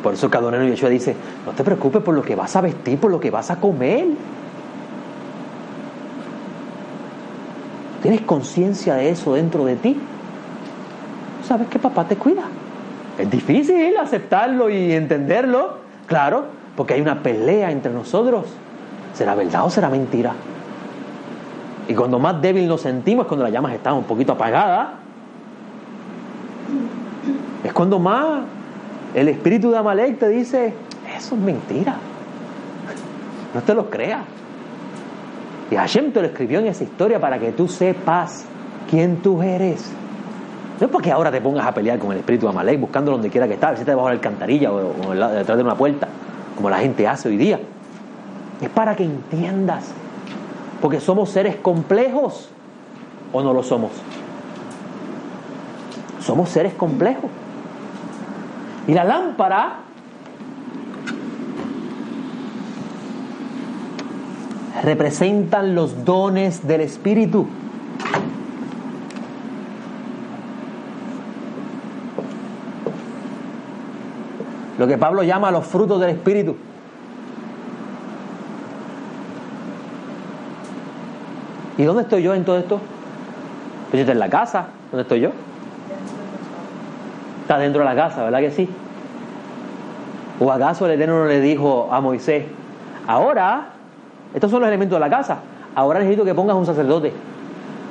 Por eso Cadonero Yeshua dice, no te preocupes por lo que vas a vestir, por lo que vas a comer. ¿Tienes conciencia de eso dentro de ti? ¿Sabes que papá te cuida? Es difícil aceptarlo y entenderlo, claro, porque hay una pelea entre nosotros. ¿Será verdad o será mentira? Y cuando más débil nos sentimos es cuando las llamas están un poquito apagadas. Es cuando más el espíritu de Amalek te dice, eso es mentira. No te lo creas. Y Hashem te lo escribió en esa historia para que tú sepas quién tú eres. No es porque ahora te pongas a pelear con el espíritu de Amalek buscando donde quiera que esté, a si debajo de la alcantarilla o detrás de una puerta, como la gente hace hoy día. Es para que entiendas porque somos seres complejos o no lo somos. Somos seres complejos. Y la lámpara representan los dones del Espíritu. Lo que Pablo llama los frutos del Espíritu. ¿Y dónde estoy yo en todo esto? Pues yo estoy en la casa. ¿Dónde estoy yo? Está dentro de la casa, ¿verdad que sí? ¿O acaso el Eterno no le dijo a Moisés, ahora, estos son los elementos de la casa, ahora necesito que pongas un sacerdote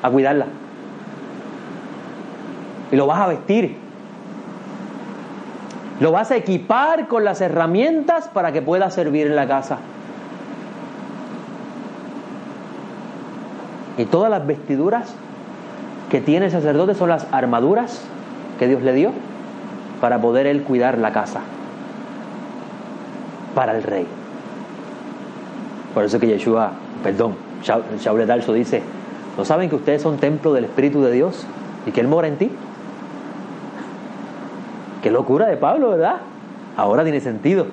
a cuidarla? Y lo vas a vestir. Lo vas a equipar con las herramientas para que pueda servir en la casa. Y todas las vestiduras que tiene el sacerdote son las armaduras que Dios le dio para poder él cuidar la casa para el rey. Por eso que Yeshua, perdón, Shaul de Tarso dice, ¿no saben que ustedes son templo del Espíritu de Dios y que Él mora en ti? Qué locura de Pablo, ¿verdad? Ahora tiene sentido.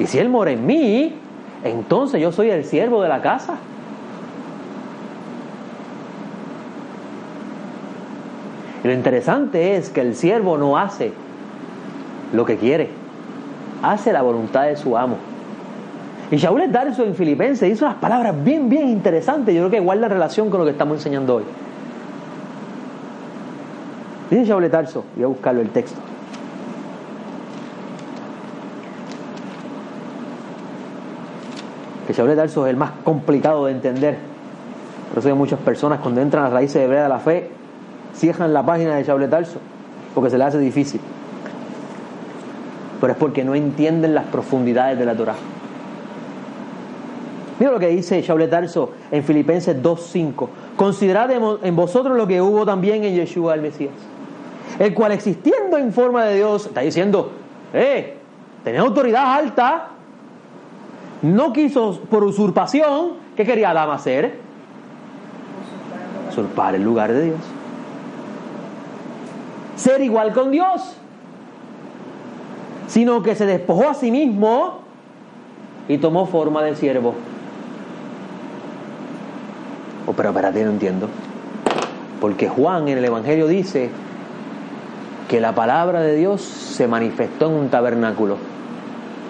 Y si Él mora en mí, entonces yo soy el siervo de la casa. Y lo interesante es que el siervo no hace lo que quiere hace la voluntad de su amo. Y Shaul Darso en Filipenses hizo unas palabras bien, bien interesantes. Yo creo que guarda relación con lo que estamos enseñando hoy. Dice Shaul Tarso, voy a buscarlo el texto. Que Shaul Tarso es el más complicado de entender. Por eso hay muchas personas cuando entran a raíces hebreas de la fe, cierran la página de Shaul Tarso, porque se le hace difícil pero es porque no entienden las profundidades de la Torah. Mira lo que dice Shaul en Filipenses 2.5. Considerad en vosotros lo que hubo también en Yeshua el Mesías, el cual existiendo en forma de Dios, está diciendo, eh, tenía autoridad alta, no quiso por usurpación, ¿qué quería Adán hacer? Usurpar el lugar de Dios. Ser igual con Dios sino que se despojó a sí mismo y tomó forma de siervo. Oh, pero espérate, no entiendo. Porque Juan en el Evangelio dice que la palabra de Dios se manifestó en un tabernáculo,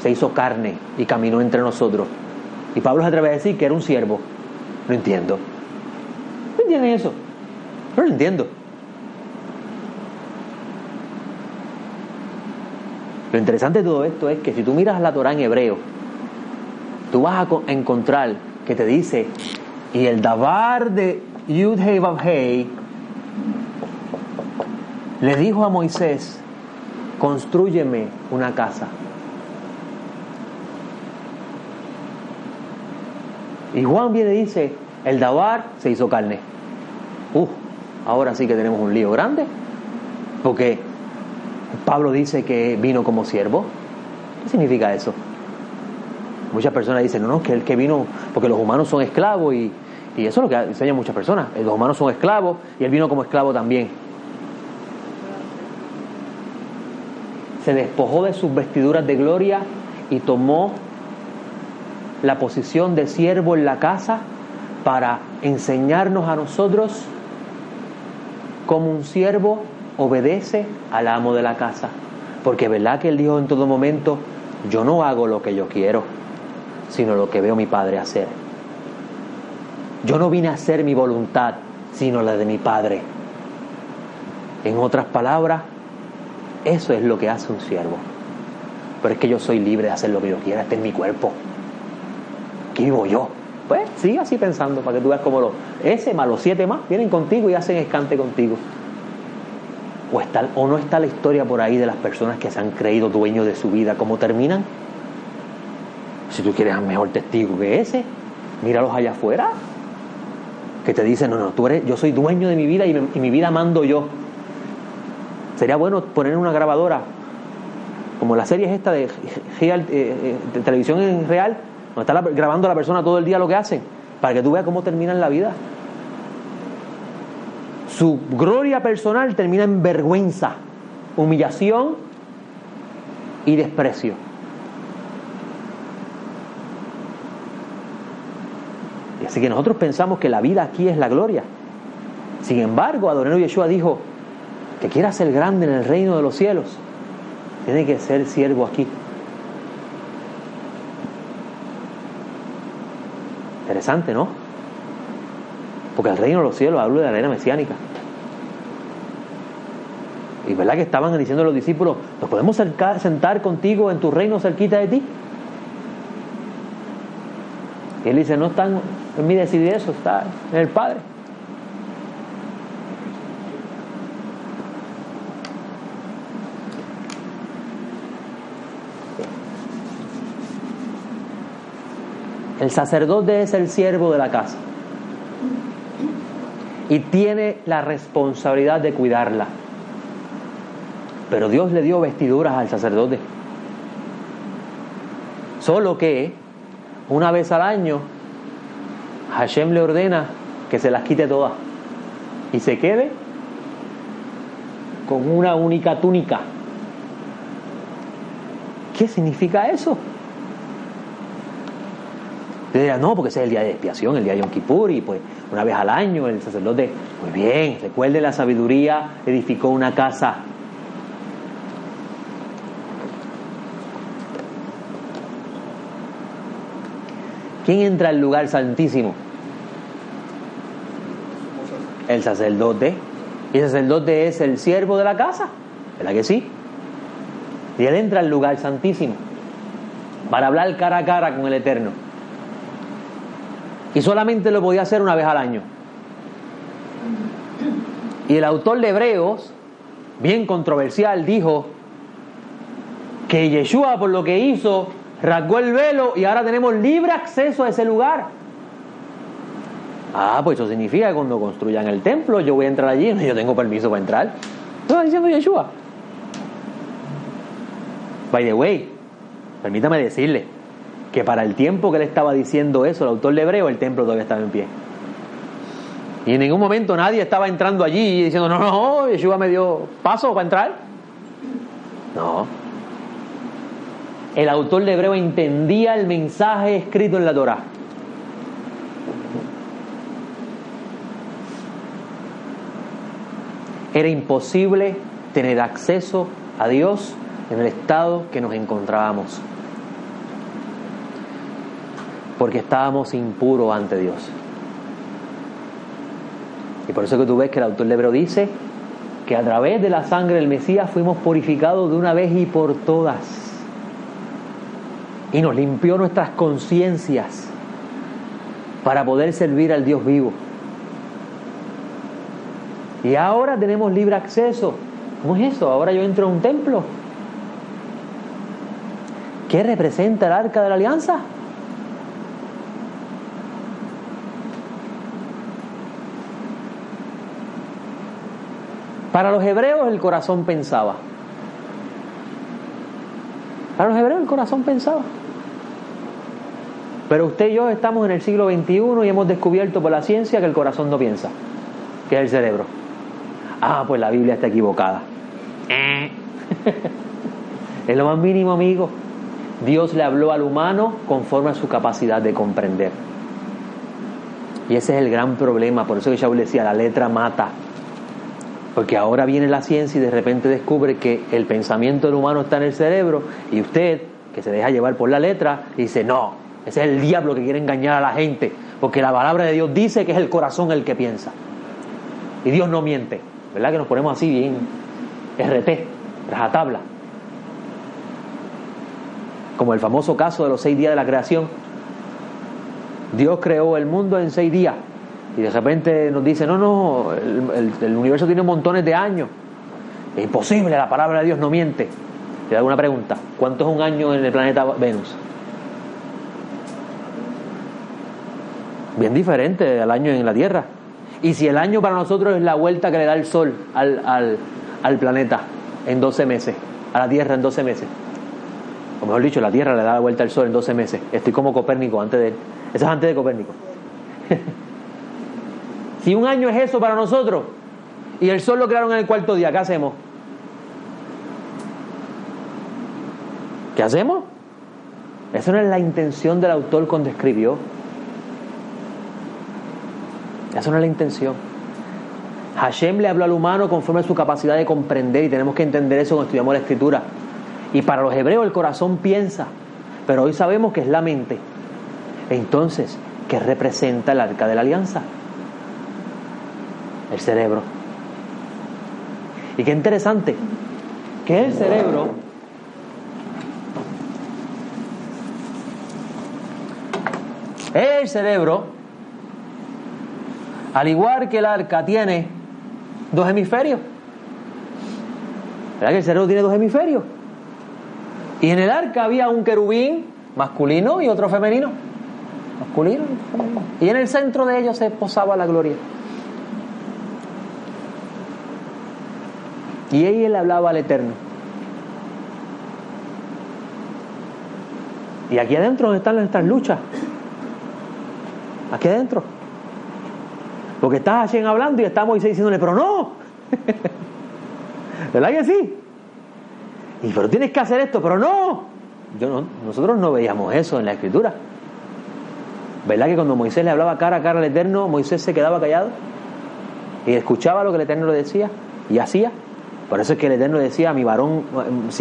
se hizo carne y caminó entre nosotros. Y Pablo se atreve a decir que era un siervo. No entiendo. ¿No entienden eso? No lo entiendo. Lo interesante de todo esto es que si tú miras la Torah en hebreo, tú vas a encontrar que te dice, y el Dabar de Yud Hei le dijo a Moisés, construyeme una casa. Y Juan viene y dice, el Dabar se hizo carne. Uf, ahora sí que tenemos un lío grande, porque Pablo dice que vino como siervo. ¿Qué significa eso? Muchas personas dicen, no, no, que el que vino, porque los humanos son esclavos y, y eso es lo que enseñan muchas personas. Los humanos son esclavos y él vino como esclavo también. Se despojó de sus vestiduras de gloria y tomó la posición de siervo en la casa para enseñarnos a nosotros como un siervo obedece al amo de la casa. Porque verdad que él dijo en todo momento, yo no hago lo que yo quiero, sino lo que veo mi padre hacer. Yo no vine a hacer mi voluntad, sino la de mi padre. En otras palabras, eso es lo que hace un siervo. Pero es que yo soy libre de hacer lo que yo quiera, este es mi cuerpo. ¿Qué vivo yo? Pues sigue así pensando para que tú veas cómo los ese más los siete más vienen contigo y hacen escante contigo. O, está, ¿O no está la historia por ahí de las personas que se han creído dueños de su vida? ¿Cómo terminan? Si tú quieres un mejor testigo que ese, míralos allá afuera. Que te dicen, no, no, tú eres, yo soy dueño de mi vida y, mi vida mando yo. Sería bueno poner una grabadora, como la serie es esta de, eh, eh, televisión en real, donde está grabando a la persona todo el día lo que hacen, para que tú veas cómo terminan la vida. Su gloria personal termina en vergüenza, humillación y desprecio. Así que nosotros pensamos que la vida aquí es la gloria. Sin embargo, Adonai Yeshua dijo que quiera ser grande en el reino de los cielos, tiene que ser siervo aquí. Interesante, ¿no? Porque el reino de los cielos habla de la arena mesiánica. Y verdad que estaban diciendo los discípulos, ¿nos podemos sentar contigo en tu reino cerquita de ti? Y él dice, no están en mí decidir eso, está en el Padre. El sacerdote es el siervo de la casa y tiene la responsabilidad de cuidarla. Pero Dios le dio vestiduras al sacerdote. Solo que una vez al año Hashem le ordena que se las quite todas y se quede con una única túnica. ¿Qué significa eso? no, porque ese es el día de expiación, el día de Yom Kippur, y pues una vez al año el sacerdote, muy bien, recuerde la sabiduría, edificó una casa. ¿Quién entra al lugar santísimo? El sacerdote. Y el sacerdote es el siervo de la casa, ¿verdad que sí? Y él entra al lugar santísimo para hablar cara a cara con el Eterno. Y solamente lo podía hacer una vez al año. Y el autor de Hebreos, bien controversial, dijo que Yeshua por lo que hizo rasgó el velo y ahora tenemos libre acceso a ese lugar. Ah, pues eso significa que cuando construyan el templo yo voy a entrar allí y yo tengo permiso para entrar. Está diciendo Yeshua. By the way, permítame decirle, que para el tiempo que él estaba diciendo eso, el autor de Hebreo, el templo todavía estaba en pie. Y en ningún momento nadie estaba entrando allí diciendo, no, no, Yeshua me dio paso para entrar. No. El autor de Hebreo entendía el mensaje escrito en la Torah. Era imposible tener acceso a Dios en el estado que nos encontrábamos porque estábamos impuros ante Dios. Y por eso que tú ves que el autor Hebreo dice que a través de la sangre del Mesías fuimos purificados de una vez y por todas. Y nos limpió nuestras conciencias para poder servir al Dios vivo. Y ahora tenemos libre acceso. ¿Cómo es eso? Ahora yo entro a un templo. ¿Qué representa el arca de la alianza? Para los hebreos el corazón pensaba. Para los hebreos el corazón pensaba. Pero usted y yo estamos en el siglo XXI y hemos descubierto por la ciencia que el corazón no piensa, que es el cerebro. Ah, pues la Biblia está equivocada. *laughs* es lo más mínimo, amigo. Dios le habló al humano conforme a su capacidad de comprender. Y ese es el gran problema. Por eso que Shaul decía, la letra mata. Porque ahora viene la ciencia y de repente descubre que el pensamiento del humano está en el cerebro y usted, que se deja llevar por la letra, dice, no, ese es el diablo que quiere engañar a la gente, porque la palabra de Dios dice que es el corazón el que piensa. Y Dios no miente, ¿verdad? Que nos ponemos así bien RT, rajatabla. Como el famoso caso de los seis días de la creación. Dios creó el mundo en seis días y de repente nos dice, no, no, el, universo tiene montones de años. Es imposible, la palabra de Dios no miente. Te hago una pregunta, ¿cuánto es un año en el planeta Venus? Bien diferente al año en la Tierra. Y si el año para nosotros es la vuelta que le da el Sol al, al, al planeta en 12 meses, a la Tierra en 12 meses. O mejor dicho, la Tierra le da la vuelta al Sol en 12 meses. Estoy como Copérnico antes de él. Eso es antes de Copérnico. *laughs* Si un año es eso para nosotros y el sol lo crearon en el cuarto día, ¿qué hacemos? ¿Qué hacemos? Esa no es la intención del autor cuando escribió. Esa no es la intención. Hashem le habló al humano conforme a su capacidad de comprender y tenemos que entender eso cuando estudiamos la escritura. Y para los hebreos el corazón piensa, pero hoy sabemos que es la mente. Entonces, ¿qué representa el arca de la alianza? El cerebro. Y qué interesante, que el cerebro el cerebro, al igual que el arca, tiene dos hemisferios. ¿Verdad que el cerebro tiene dos hemisferios? Y en el arca había un querubín masculino y otro femenino. Masculino y femenino. Y en el centro de ellos se posaba la gloria. Y ella le hablaba al Eterno. Y aquí adentro están nuestras luchas. Aquí adentro. Porque está Hashem hablando y está Moisés diciéndole, pero no. *laughs* ¿Verdad que sí? Y pero tienes que hacer esto, pero no. Yo no, nosotros no veíamos eso en la escritura. ¿Verdad que cuando Moisés le hablaba cara a cara al Eterno, Moisés se quedaba callado y escuchaba lo que el Eterno le decía y hacía? Por eso es que el Eterno decía a mi varón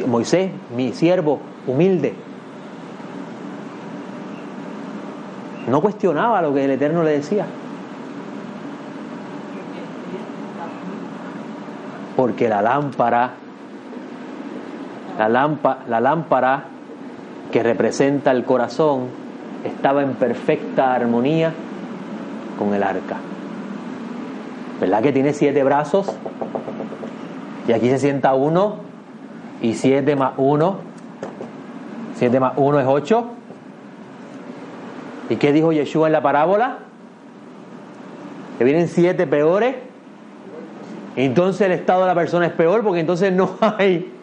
Moisés, mi siervo humilde. No cuestionaba lo que el Eterno le decía. Porque la lámpara, la, lámpara, la lámpara que representa el corazón estaba en perfecta armonía con el arca. ¿Verdad que tiene siete brazos? Y aquí se sienta uno y siete más uno. Siete más uno es ocho. ¿Y qué dijo Yeshua en la parábola? Que vienen siete peores. Entonces el estado de la persona es peor porque entonces no *laughs* hay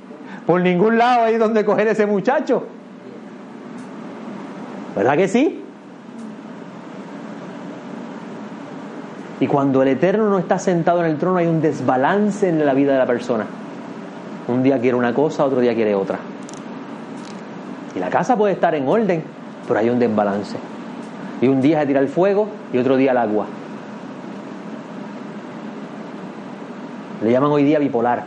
por ningún lado ahí donde coger ese muchacho. ¿Verdad que sí? Y cuando el Eterno no está sentado en el trono hay un desbalance en la vida de la persona. Un día quiere una cosa, otro día quiere otra. Y la casa puede estar en orden, pero hay un desbalance. Y un día se tira el fuego y otro día el agua. Le llaman hoy día bipolar.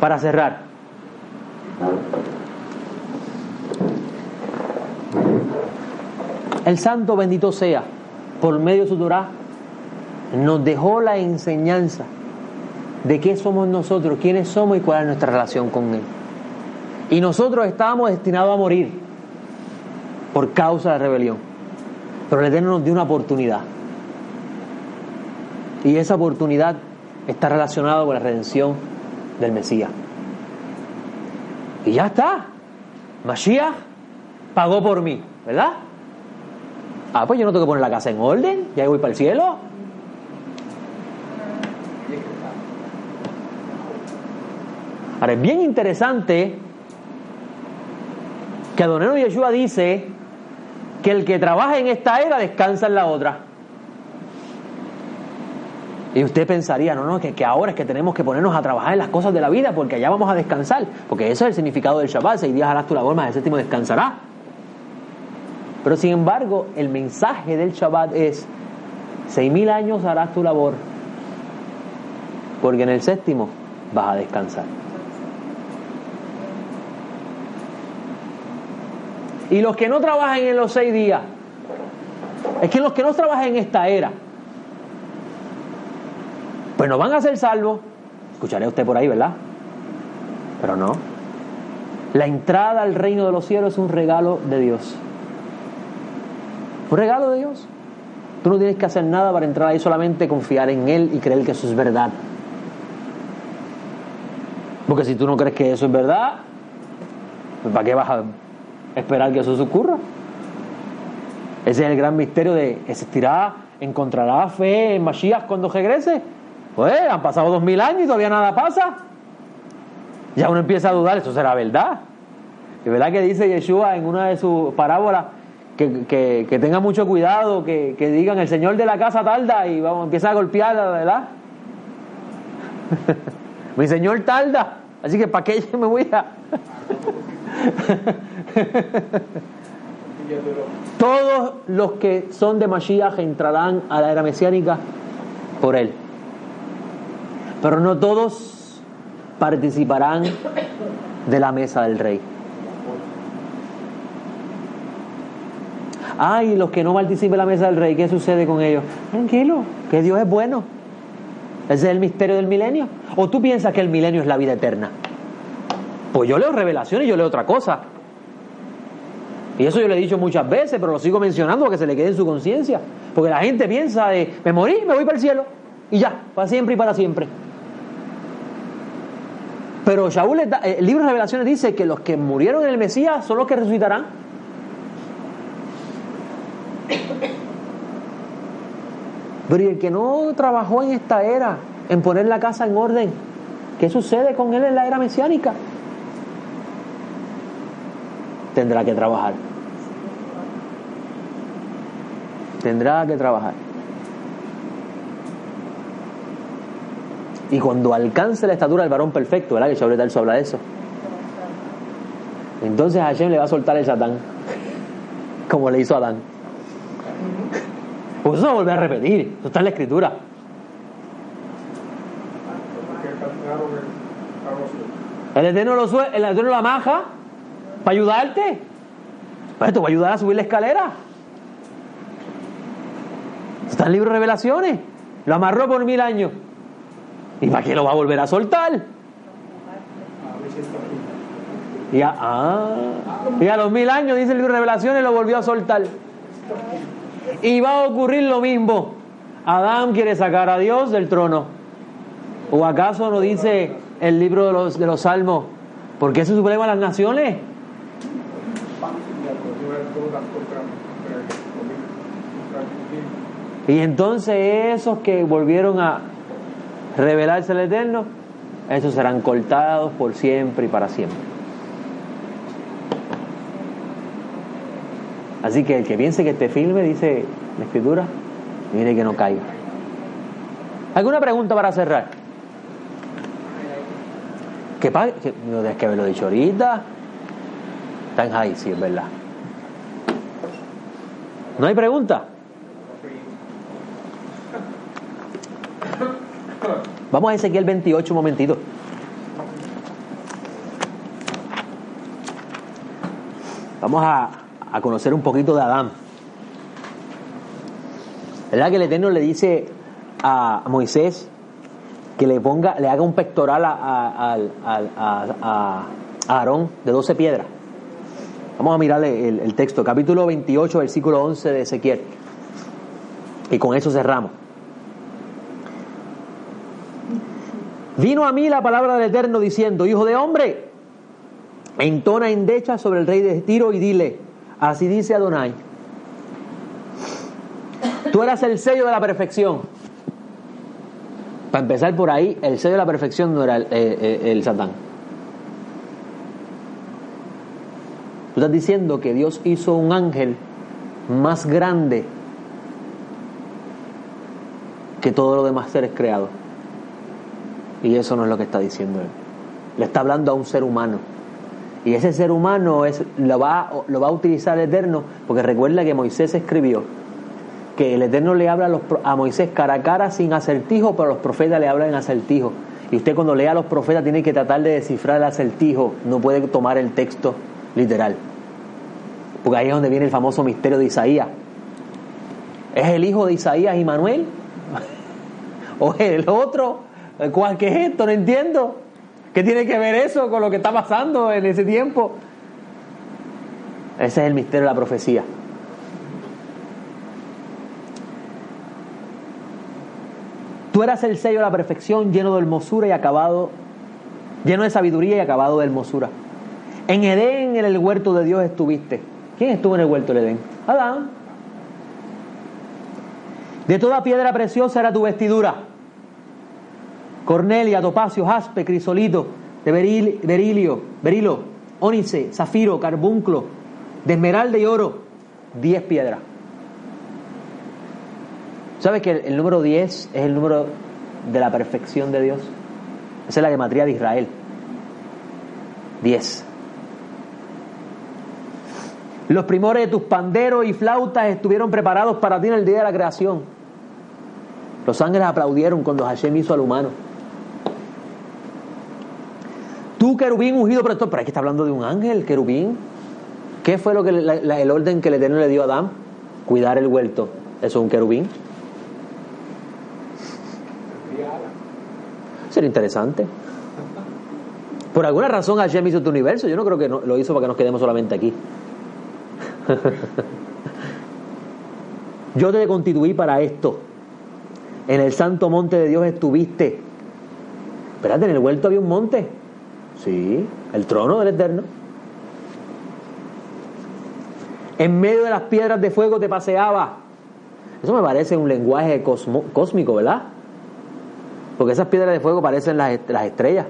Para cerrar, el santo bendito sea, por medio de su Torah, nos dejó la enseñanza de qué somos nosotros, quiénes somos y cuál es nuestra relación con Él. Y nosotros estábamos destinados a morir por causa de rebelión. Pero el Eterno nos dio una oportunidad. Y esa oportunidad está relacionada con la redención del Mesías. Y ya está. Mashiach pagó por mí, ¿verdad? Ah, pues yo no tengo que poner la casa en orden, ya voy para el cielo. Ahora es bien interesante que Adonero Yeshua dice que el que trabaja en esta era descansa en la otra. Y usted pensaría, no, no, que, que, ahora es que tenemos que ponernos a trabajar en las cosas de la vida porque allá vamos a descansar. Porque eso es el significado del Shabbat, seis días harás tu labor, más el séptimo descansará. Pero sin embargo, el mensaje del Shabbat es, seis mil años harás tu labor, porque en el séptimo vas a descansar. Y los que no trabajan en los seis días, es que los que no trabajan en esta era, pues no van a ser salvos. Escucharé usted por ahí, ¿verdad? Pero no. La entrada al reino de los cielos es un regalo de Dios. Un regalo de Dios. Tú no tienes que hacer nada para entrar ahí, solamente confiar en Él y creer que eso es verdad. Porque si tú no crees que eso es verdad, pues ¿para qué vas a esperar que eso ocurra? Ese es el gran misterio de existirá, encontrará fe en Mashiach cuando regrese. Pues han pasado dos mil años y todavía nada pasa. Ya uno empieza a dudar, ¿eso será verdad? Es verdad que dice Yeshua en una de sus parábolas que, que, mucho cuidado, que, que, digan el señor de la casa tarda y vamos, empieza a golpearla, ¿verdad? *laughs* Mi señor tarda, así que ¿para qué me voy a.? *laughs* *laughs* Todos los que son de Mashiach entrarán a la era mesiánica por él. Pero no todos participarán de la mesa del rey. Ay, los que no participen de la mesa del rey, ¿qué sucede con ellos? Tranquilo, que Dios es bueno. Ese es el misterio del milenio. ¿O tú piensas que el milenio es la vida eterna? Pues yo leo revelaciones y yo leo otra cosa. Y eso yo le he dicho muchas veces, pero lo sigo mencionando para que se le quede en su conciencia. Porque la gente piensa de, me morí, me voy para el cielo. Y ya, para siempre y para siempre. Pero Shaul, el libro de revelaciones dice que los que murieron en el Mesías son los que resucitarán. Pero y el que no trabajó en esta era, en poner la casa en orden, ¿qué sucede con él en la era mesiánica? Tendrá que trabajar. Tendrá que trabajar. Y cuando alcance la estatura del varón perfecto, ¿verdad? Que Shaul habla de eso. Entonces Hashem le va a soltar el Satán, *laughs* como le hizo a Adán. Pues eso volver a repetir, eso está en la escritura. El Eterno lo sue el Eterno la maja para ayudarte. Pues esto va a ayudar a subir la escalera. Está en el libro de revelaciones. Lo amarró por mil años. ¿Y para qué lo va a volver a soltar? Y a, ah, y a los mil años, dice el libro de revelaciones, lo volvió a soltar. Y va a ocurrir lo mismo. Adán quiere sacar a Dios del trono. ¿O acaso no dice el libro de los, de los salmos? ¿Por qué se subleva las naciones? Y entonces esos que volvieron a revelarse al Eterno, esos serán cortados por siempre y para siempre. Así que el que piense que este filme, dice la escritura, mire que no caiga. ¿Alguna pregunta para cerrar? ¿Qué pasa? No tienes que haberlo dicho ahorita. Está en high, sí, es verdad. ¿No hay pregunta? Vamos a Ezequiel 28 un momentito. Vamos a, a conocer un poquito de Adán. ¿Verdad que el Eterno le dice a Moisés que le ponga, le haga un pectoral a, a, a, a Aarón de 12 piedras? Vamos a mirarle el, texto, capítulo 28, versículo 11 de Ezequiel. Y con eso cerramos. Vino a mí la palabra del Eterno diciendo, Hijo de hombre, entona endecha sobre el rey de Tiro y dile, así dice Adonai, tú eras el sello de la perfección. Para empezar por ahí, el sello de la perfección no era el, el, el Satán. Tú estás diciendo que Dios hizo un ángel más grande que todo lo demás seres creados. Y eso no es lo que está diciendo él. Le está hablando a un ser humano. Y ese ser humano es, lo, va, lo va a utilizar el Eterno, porque recuerda que Moisés escribió que el Eterno le habla a, los, a Moisés cara a cara sin acertijo, pero los profetas le hablan en acertijo. Y usted cuando lea a los profetas tiene que tratar de descifrar el acertijo, no puede tomar el texto literal. Porque ahí es donde viene el famoso misterio de Isaías. ¿Es el hijo de Isaías y Manuel? *laughs* ¿O es el otro? ¿Cuál es esto? No entiendo. ¿Qué tiene que ver eso con lo que está pasando en ese tiempo? Ese es el misterio de la profecía. Tú eras el sello de la perfección, lleno de hermosura y acabado, lleno de sabiduría y acabado de hermosura. En Edén, en el huerto de Dios estuviste. ¿Quién estuvo en el huerto de Edén? Adán. De toda piedra preciosa era tu vestidura. Cornelia, topacio, jaspe, crisolito, de beril, berilio, berilo, ónice, zafiro, carbunclo, de esmeralda y oro, diez piedras. ¿Sabes que el, número 10 es el número de la perfección de Dios? Esa es la gematría de Israel. 10. Los primores de tus panderos y flautas estuvieron preparados para ti en el día de la creación. Los ángeles aplaudieron cuando Hashem hizo al humano. Tú, querubín ungido por esto, pero aquí está hablando de un ángel, querubín. ¿Qué fue lo que el orden que el Eterno le dio a Adán? Cuidar el huerto. Eso es un querubín. Sería interesante. Por alguna razón Hashem hizo tu universo. Yo no creo que lo hizo para que nos quedemos solamente aquí. *laughs* Yo te constituí para esto. En el santo monte de Dios estuviste. Espérate, en el huerto había un monte. Sí, el trono del Eterno. En medio de las piedras de fuego te paseaba. Eso me parece un lenguaje cósmico, ¿verdad? Porque esas piedras de fuego parecen las, estrellas.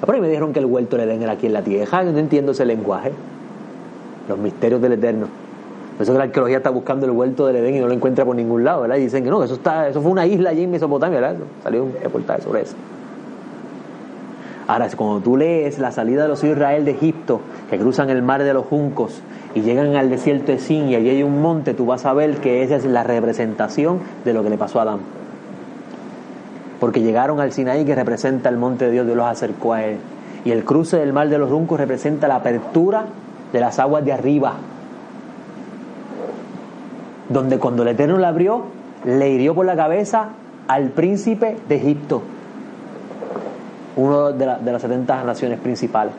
Ah, por ahí me dijeron que el huerto le den aquí en la tierra. Yo no entiendo ese lenguaje. Los misterios del Eterno. Por eso que la arqueología está buscando el huerto del Edén y no lo encuentra por ningún lado, ¿verdad? Y dicen que no, eso, está, eso fue una isla allí en Mesopotamia, ¿verdad? Salió un reportaje sobre eso. Ahora, cuando tú lees la salida de los Israel de Egipto, que cruzan el mar de los juncos y llegan al desierto de Sin y allí hay un monte, tú vas a ver que esa es la representación de lo que le pasó a Adán. Porque llegaron al Sinaí que representa el monte de Dios, Dios los acercó a él. Y el cruce del mar de los juncos representa la apertura de las aguas de arriba. Donde cuando el Eterno la abrió, le hirió por la cabeza al príncipe de Egipto uno de, las 70 naciones principales.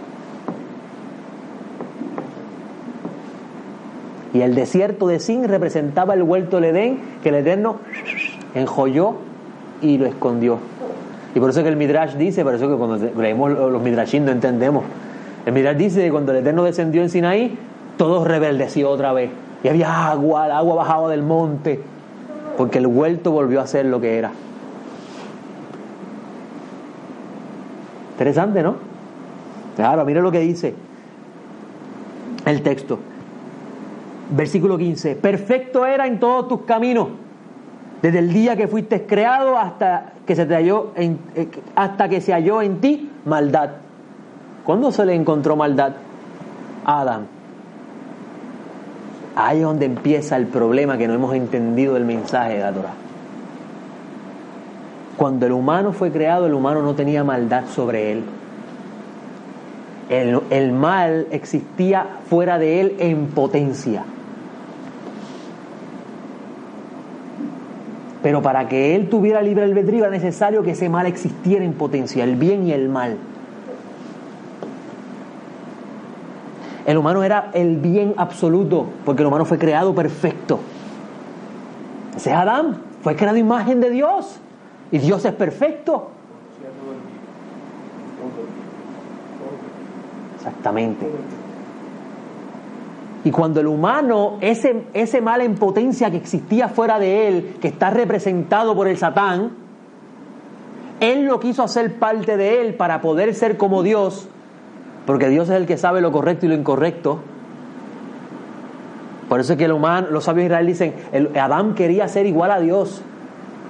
Y el desierto de Sin representaba el huerto del Edén que el Eterno enjolló y lo escondió. Y por eso que el Midrash dice, por eso que cuando leemos los Midrashim no entendemos. El Midrash dice que cuando el Eterno descendió en Sinaí, todo rebeldeció otra vez. Y había agua, el agua bajaba del monte, porque el huerto volvió a ser lo que era. Interesante, ¿no? Claro, mire lo que dice el texto. Versículo 15. Perfecto era en todos tus caminos, desde el día que fuiste creado hasta que se te halló en, eh, hasta que se halló en ti maldad. ¿Cuándo se le encontró maldad? A Adán. Ahí es donde empieza el problema que no hemos entendido del mensaje de la. Cuando el humano fue creado, el humano no tenía maldad sobre él. El, mal existía fuera de él en potencia. Pero para que él tuviera libre albedrío era necesario que ese mal existiera en potencia, el bien y el mal. El humano era el bien absoluto, porque el humano fue creado perfecto. Ese es Adán, fue creado imagen de Dios. Y Dios es perfecto. Exactamente. Y cuando el humano, ese, ese mal en potencia que existía fuera de él, que está representado por el Satán, él lo quiso hacer parte de él para poder ser como Dios, porque Dios es el que sabe lo correcto y lo incorrecto. Por eso es que los sabios de Israel dicen, el, Adán quería ser igual a Dios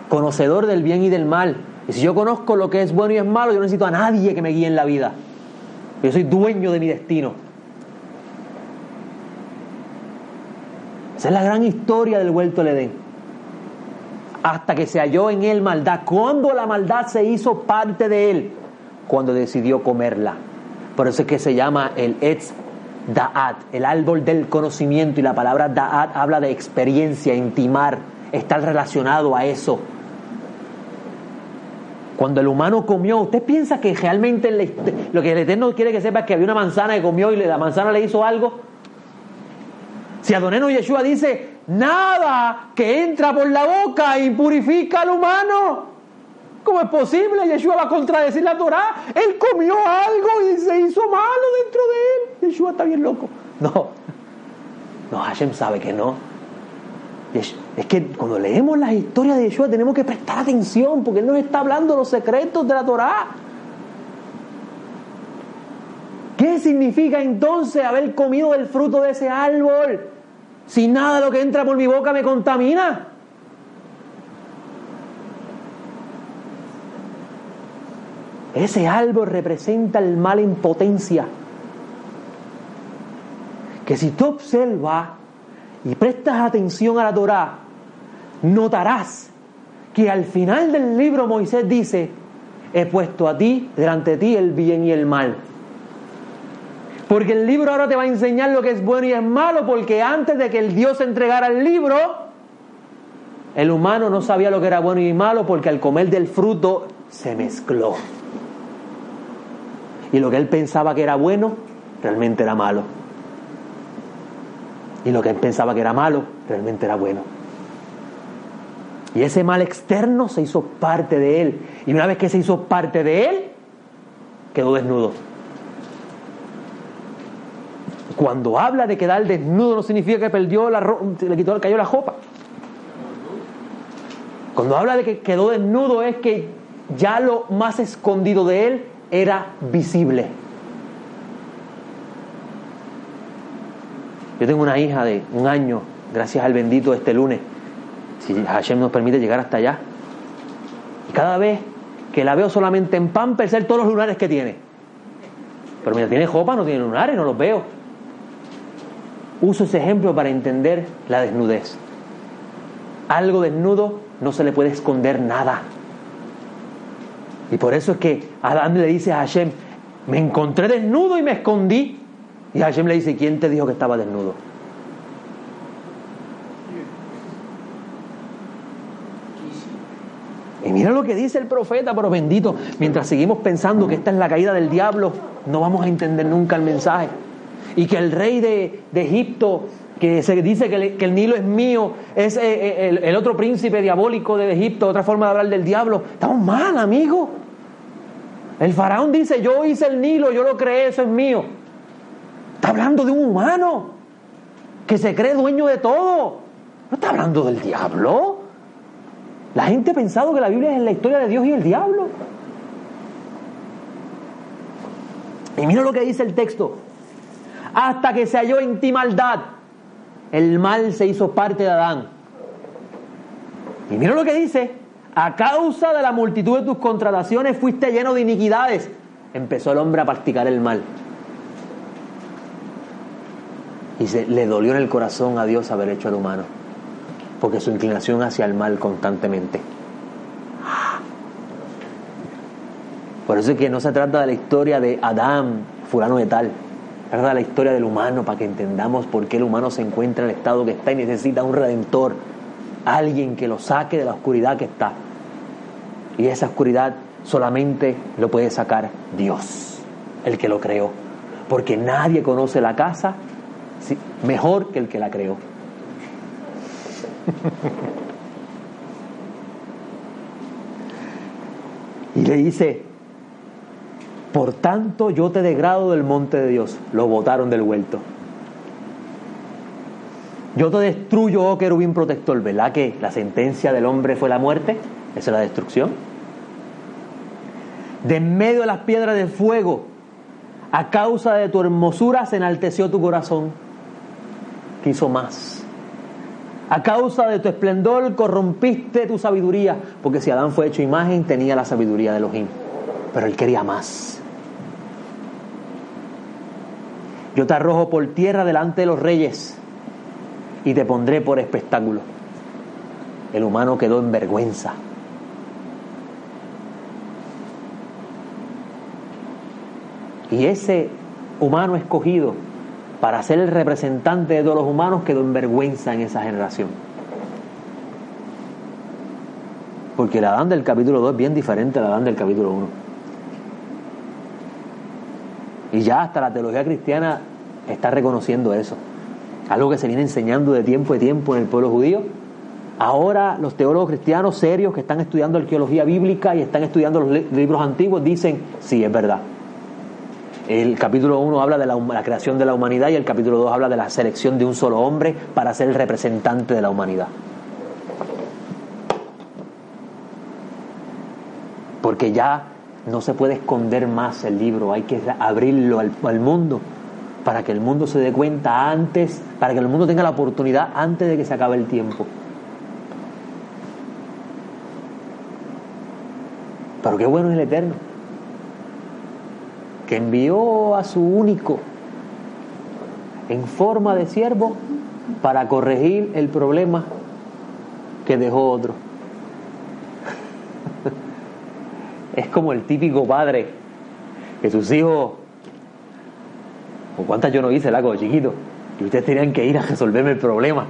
conocedor del bien y del mal. Y si yo conozco lo que es bueno y es malo, yo no necesito a nadie que me guíe en la vida. Yo soy dueño de mi destino. Esa es la gran historia del vuelto del Edén. Hasta que se halló en él maldad. ¿Cuándo la maldad se hizo parte de él? Cuando decidió comerla. Por eso es que se llama el Etz Da'at, el árbol del conocimiento. Y la palabra Da'at habla de experiencia, intimar, estar relacionado a eso. Cuando el humano comió, ¿usted piensa que realmente lo que el Eterno quiere que sepa es que había una manzana que comió y la manzana le hizo algo? Si Adoneno Yeshua dice, nada que entra por la boca impurifica al humano. ¿Cómo es posible? Yeshua va a contradecir la Torah. Él comió algo y se hizo malo dentro de él. Yeshua está bien loco. No. No, Hashem sabe que no. Es que cuando leemos las historias de Yeshua tenemos que prestar atención porque Él nos está hablando los secretos de la Torá. ¿Qué significa entonces haber comido el fruto de ese árbol si nada de lo que entra por mi boca me contamina? Ese árbol representa el mal en potencia. que si tú observas y prestas atención a la Torá, notarás que al final del libro Moisés dice, he puesto a ti, delante de ti, el bien y el mal. Porque el libro ahora te va a enseñar lo que es bueno y es malo, porque antes de que el Dios entregara el libro, el humano no sabía lo que era bueno y malo, porque al comer del fruto se mezcló. Y lo que él pensaba que era bueno, realmente era malo. Y lo que él pensaba que era malo, realmente era bueno. Y ese mal externo se hizo parte de él. Y una vez que se hizo parte de él, quedó desnudo. Cuando habla de quedar desnudo no significa que perdió la le quitó, cayó la jopa. Cuando habla de que quedó desnudo es que ya lo más escondido de él era visible. Yo tengo una hija de un año, gracias al bendito este lunes, si Hashem nos permite llegar hasta allá. Y cada vez que la veo solamente en pan, ser todos los lunares que tiene. Pero mira, tiene jopa, no tiene lunares, no los veo. Uso ese ejemplo para entender la desnudez. Algo desnudo no se le puede esconder nada. Y por eso es que Adán le dice a Hashem, me encontré desnudo y me escondí. Y Hashem le dice, ¿quién te dijo que estaba desnudo? Y mira lo que dice el profeta, pero bendito, mientras seguimos pensando que esta es la caída del diablo, no vamos a entender nunca el mensaje. Y que el rey de, Egipto, que se dice que, el Nilo es mío, es eh, eh, el, otro príncipe diabólico de Egipto, otra forma de hablar del diablo. Estamos mal, amigo. El faraón dice, yo hice el Nilo, yo lo creé, eso es mío. Está hablando de un humano que se cree dueño de todo. No está hablando del diablo. La gente ha pensado que la Biblia es la historia de Dios y el diablo. Y mira lo que dice el texto. Hasta que se halló en ti maldad, el mal se hizo parte de Adán. Y mira lo que dice. A causa de la multitud de tus contrataciones fuiste lleno de iniquidades. Empezó el hombre a practicar el mal. Y se, le dolió en el corazón a Dios haber hecho al humano porque su inclinación hacia el mal constantemente. Por eso es que no se trata de la historia de Adán, fulano de tal. La historia del humano para que entendamos por qué el humano se encuentra en el estado que está y necesita un redentor, alguien que lo saque de la oscuridad que está. Y esa oscuridad solamente lo puede sacar Dios, el que lo creó. Porque nadie conoce la casa mejor que el que la creó. *laughs* y le dice, por tanto yo te degrado del monte de Dios. Lo botaron del huerto. Yo te destruyo, oh querubín protector. ¿Verdad que la sentencia del hombre fue la muerte? Esa es la destrucción. De en medio de las piedras de fuego, a causa de tu hermosura se enalteció tu corazón. Quiso más. A causa de tu esplendor corrompiste tu sabiduría, porque si Adán fue hecho imagen, tenía la sabiduría de Elohim, pero él quería más. Yo te arrojo por tierra delante de los reyes y te pondré por espectáculo. El humano quedó en vergüenza. Y ese humano escogido para ser el representante de todos los humanos quedó en vergüenza en esa generación. Porque el Adán del capítulo 2 es bien diferente al Adán del capítulo 1. Y ya hasta la teología cristiana está reconociendo eso. Algo que se viene enseñando de tiempo a tiempo en el pueblo judío. Ahora los teólogos cristianos serios que están estudiando arqueología bíblica y están estudiando los libros antiguos dicen, sí, es verdad. El capítulo 1 habla de la, creación de la humanidad y el capítulo 2 habla de la selección de un solo hombre para ser el representante de la humanidad. Porque ya no se puede esconder más el libro, hay que abrirlo al, mundo para que el mundo se dé cuenta antes, para que el mundo tenga la oportunidad antes de que se acabe el tiempo. Pero qué bueno es el Eterno que envió a su único en forma de siervo para corregir el problema que dejó otro. Es como el típico padre que sus hijos, o cuántas yo no hice, la de chiquito, y ustedes tenían que ir a resolverme el problema.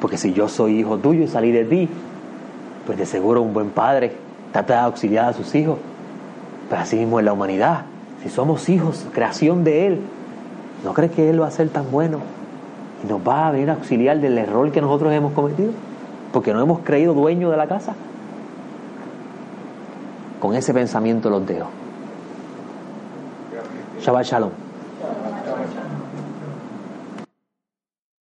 Porque si yo soy hijo tuyo y salí de ti, pues de seguro un buen padre trata de auxiliar a sus hijos. Pero así mismo en la humanidad, si somos hijos, creación de Él, ¿no crees que Él va a ser tan bueno? Y nos va a venir a auxiliar del error que nosotros hemos cometido, porque no hemos creído dueño de la casa. Con ese pensamiento los dejo. Shabbat Shalom.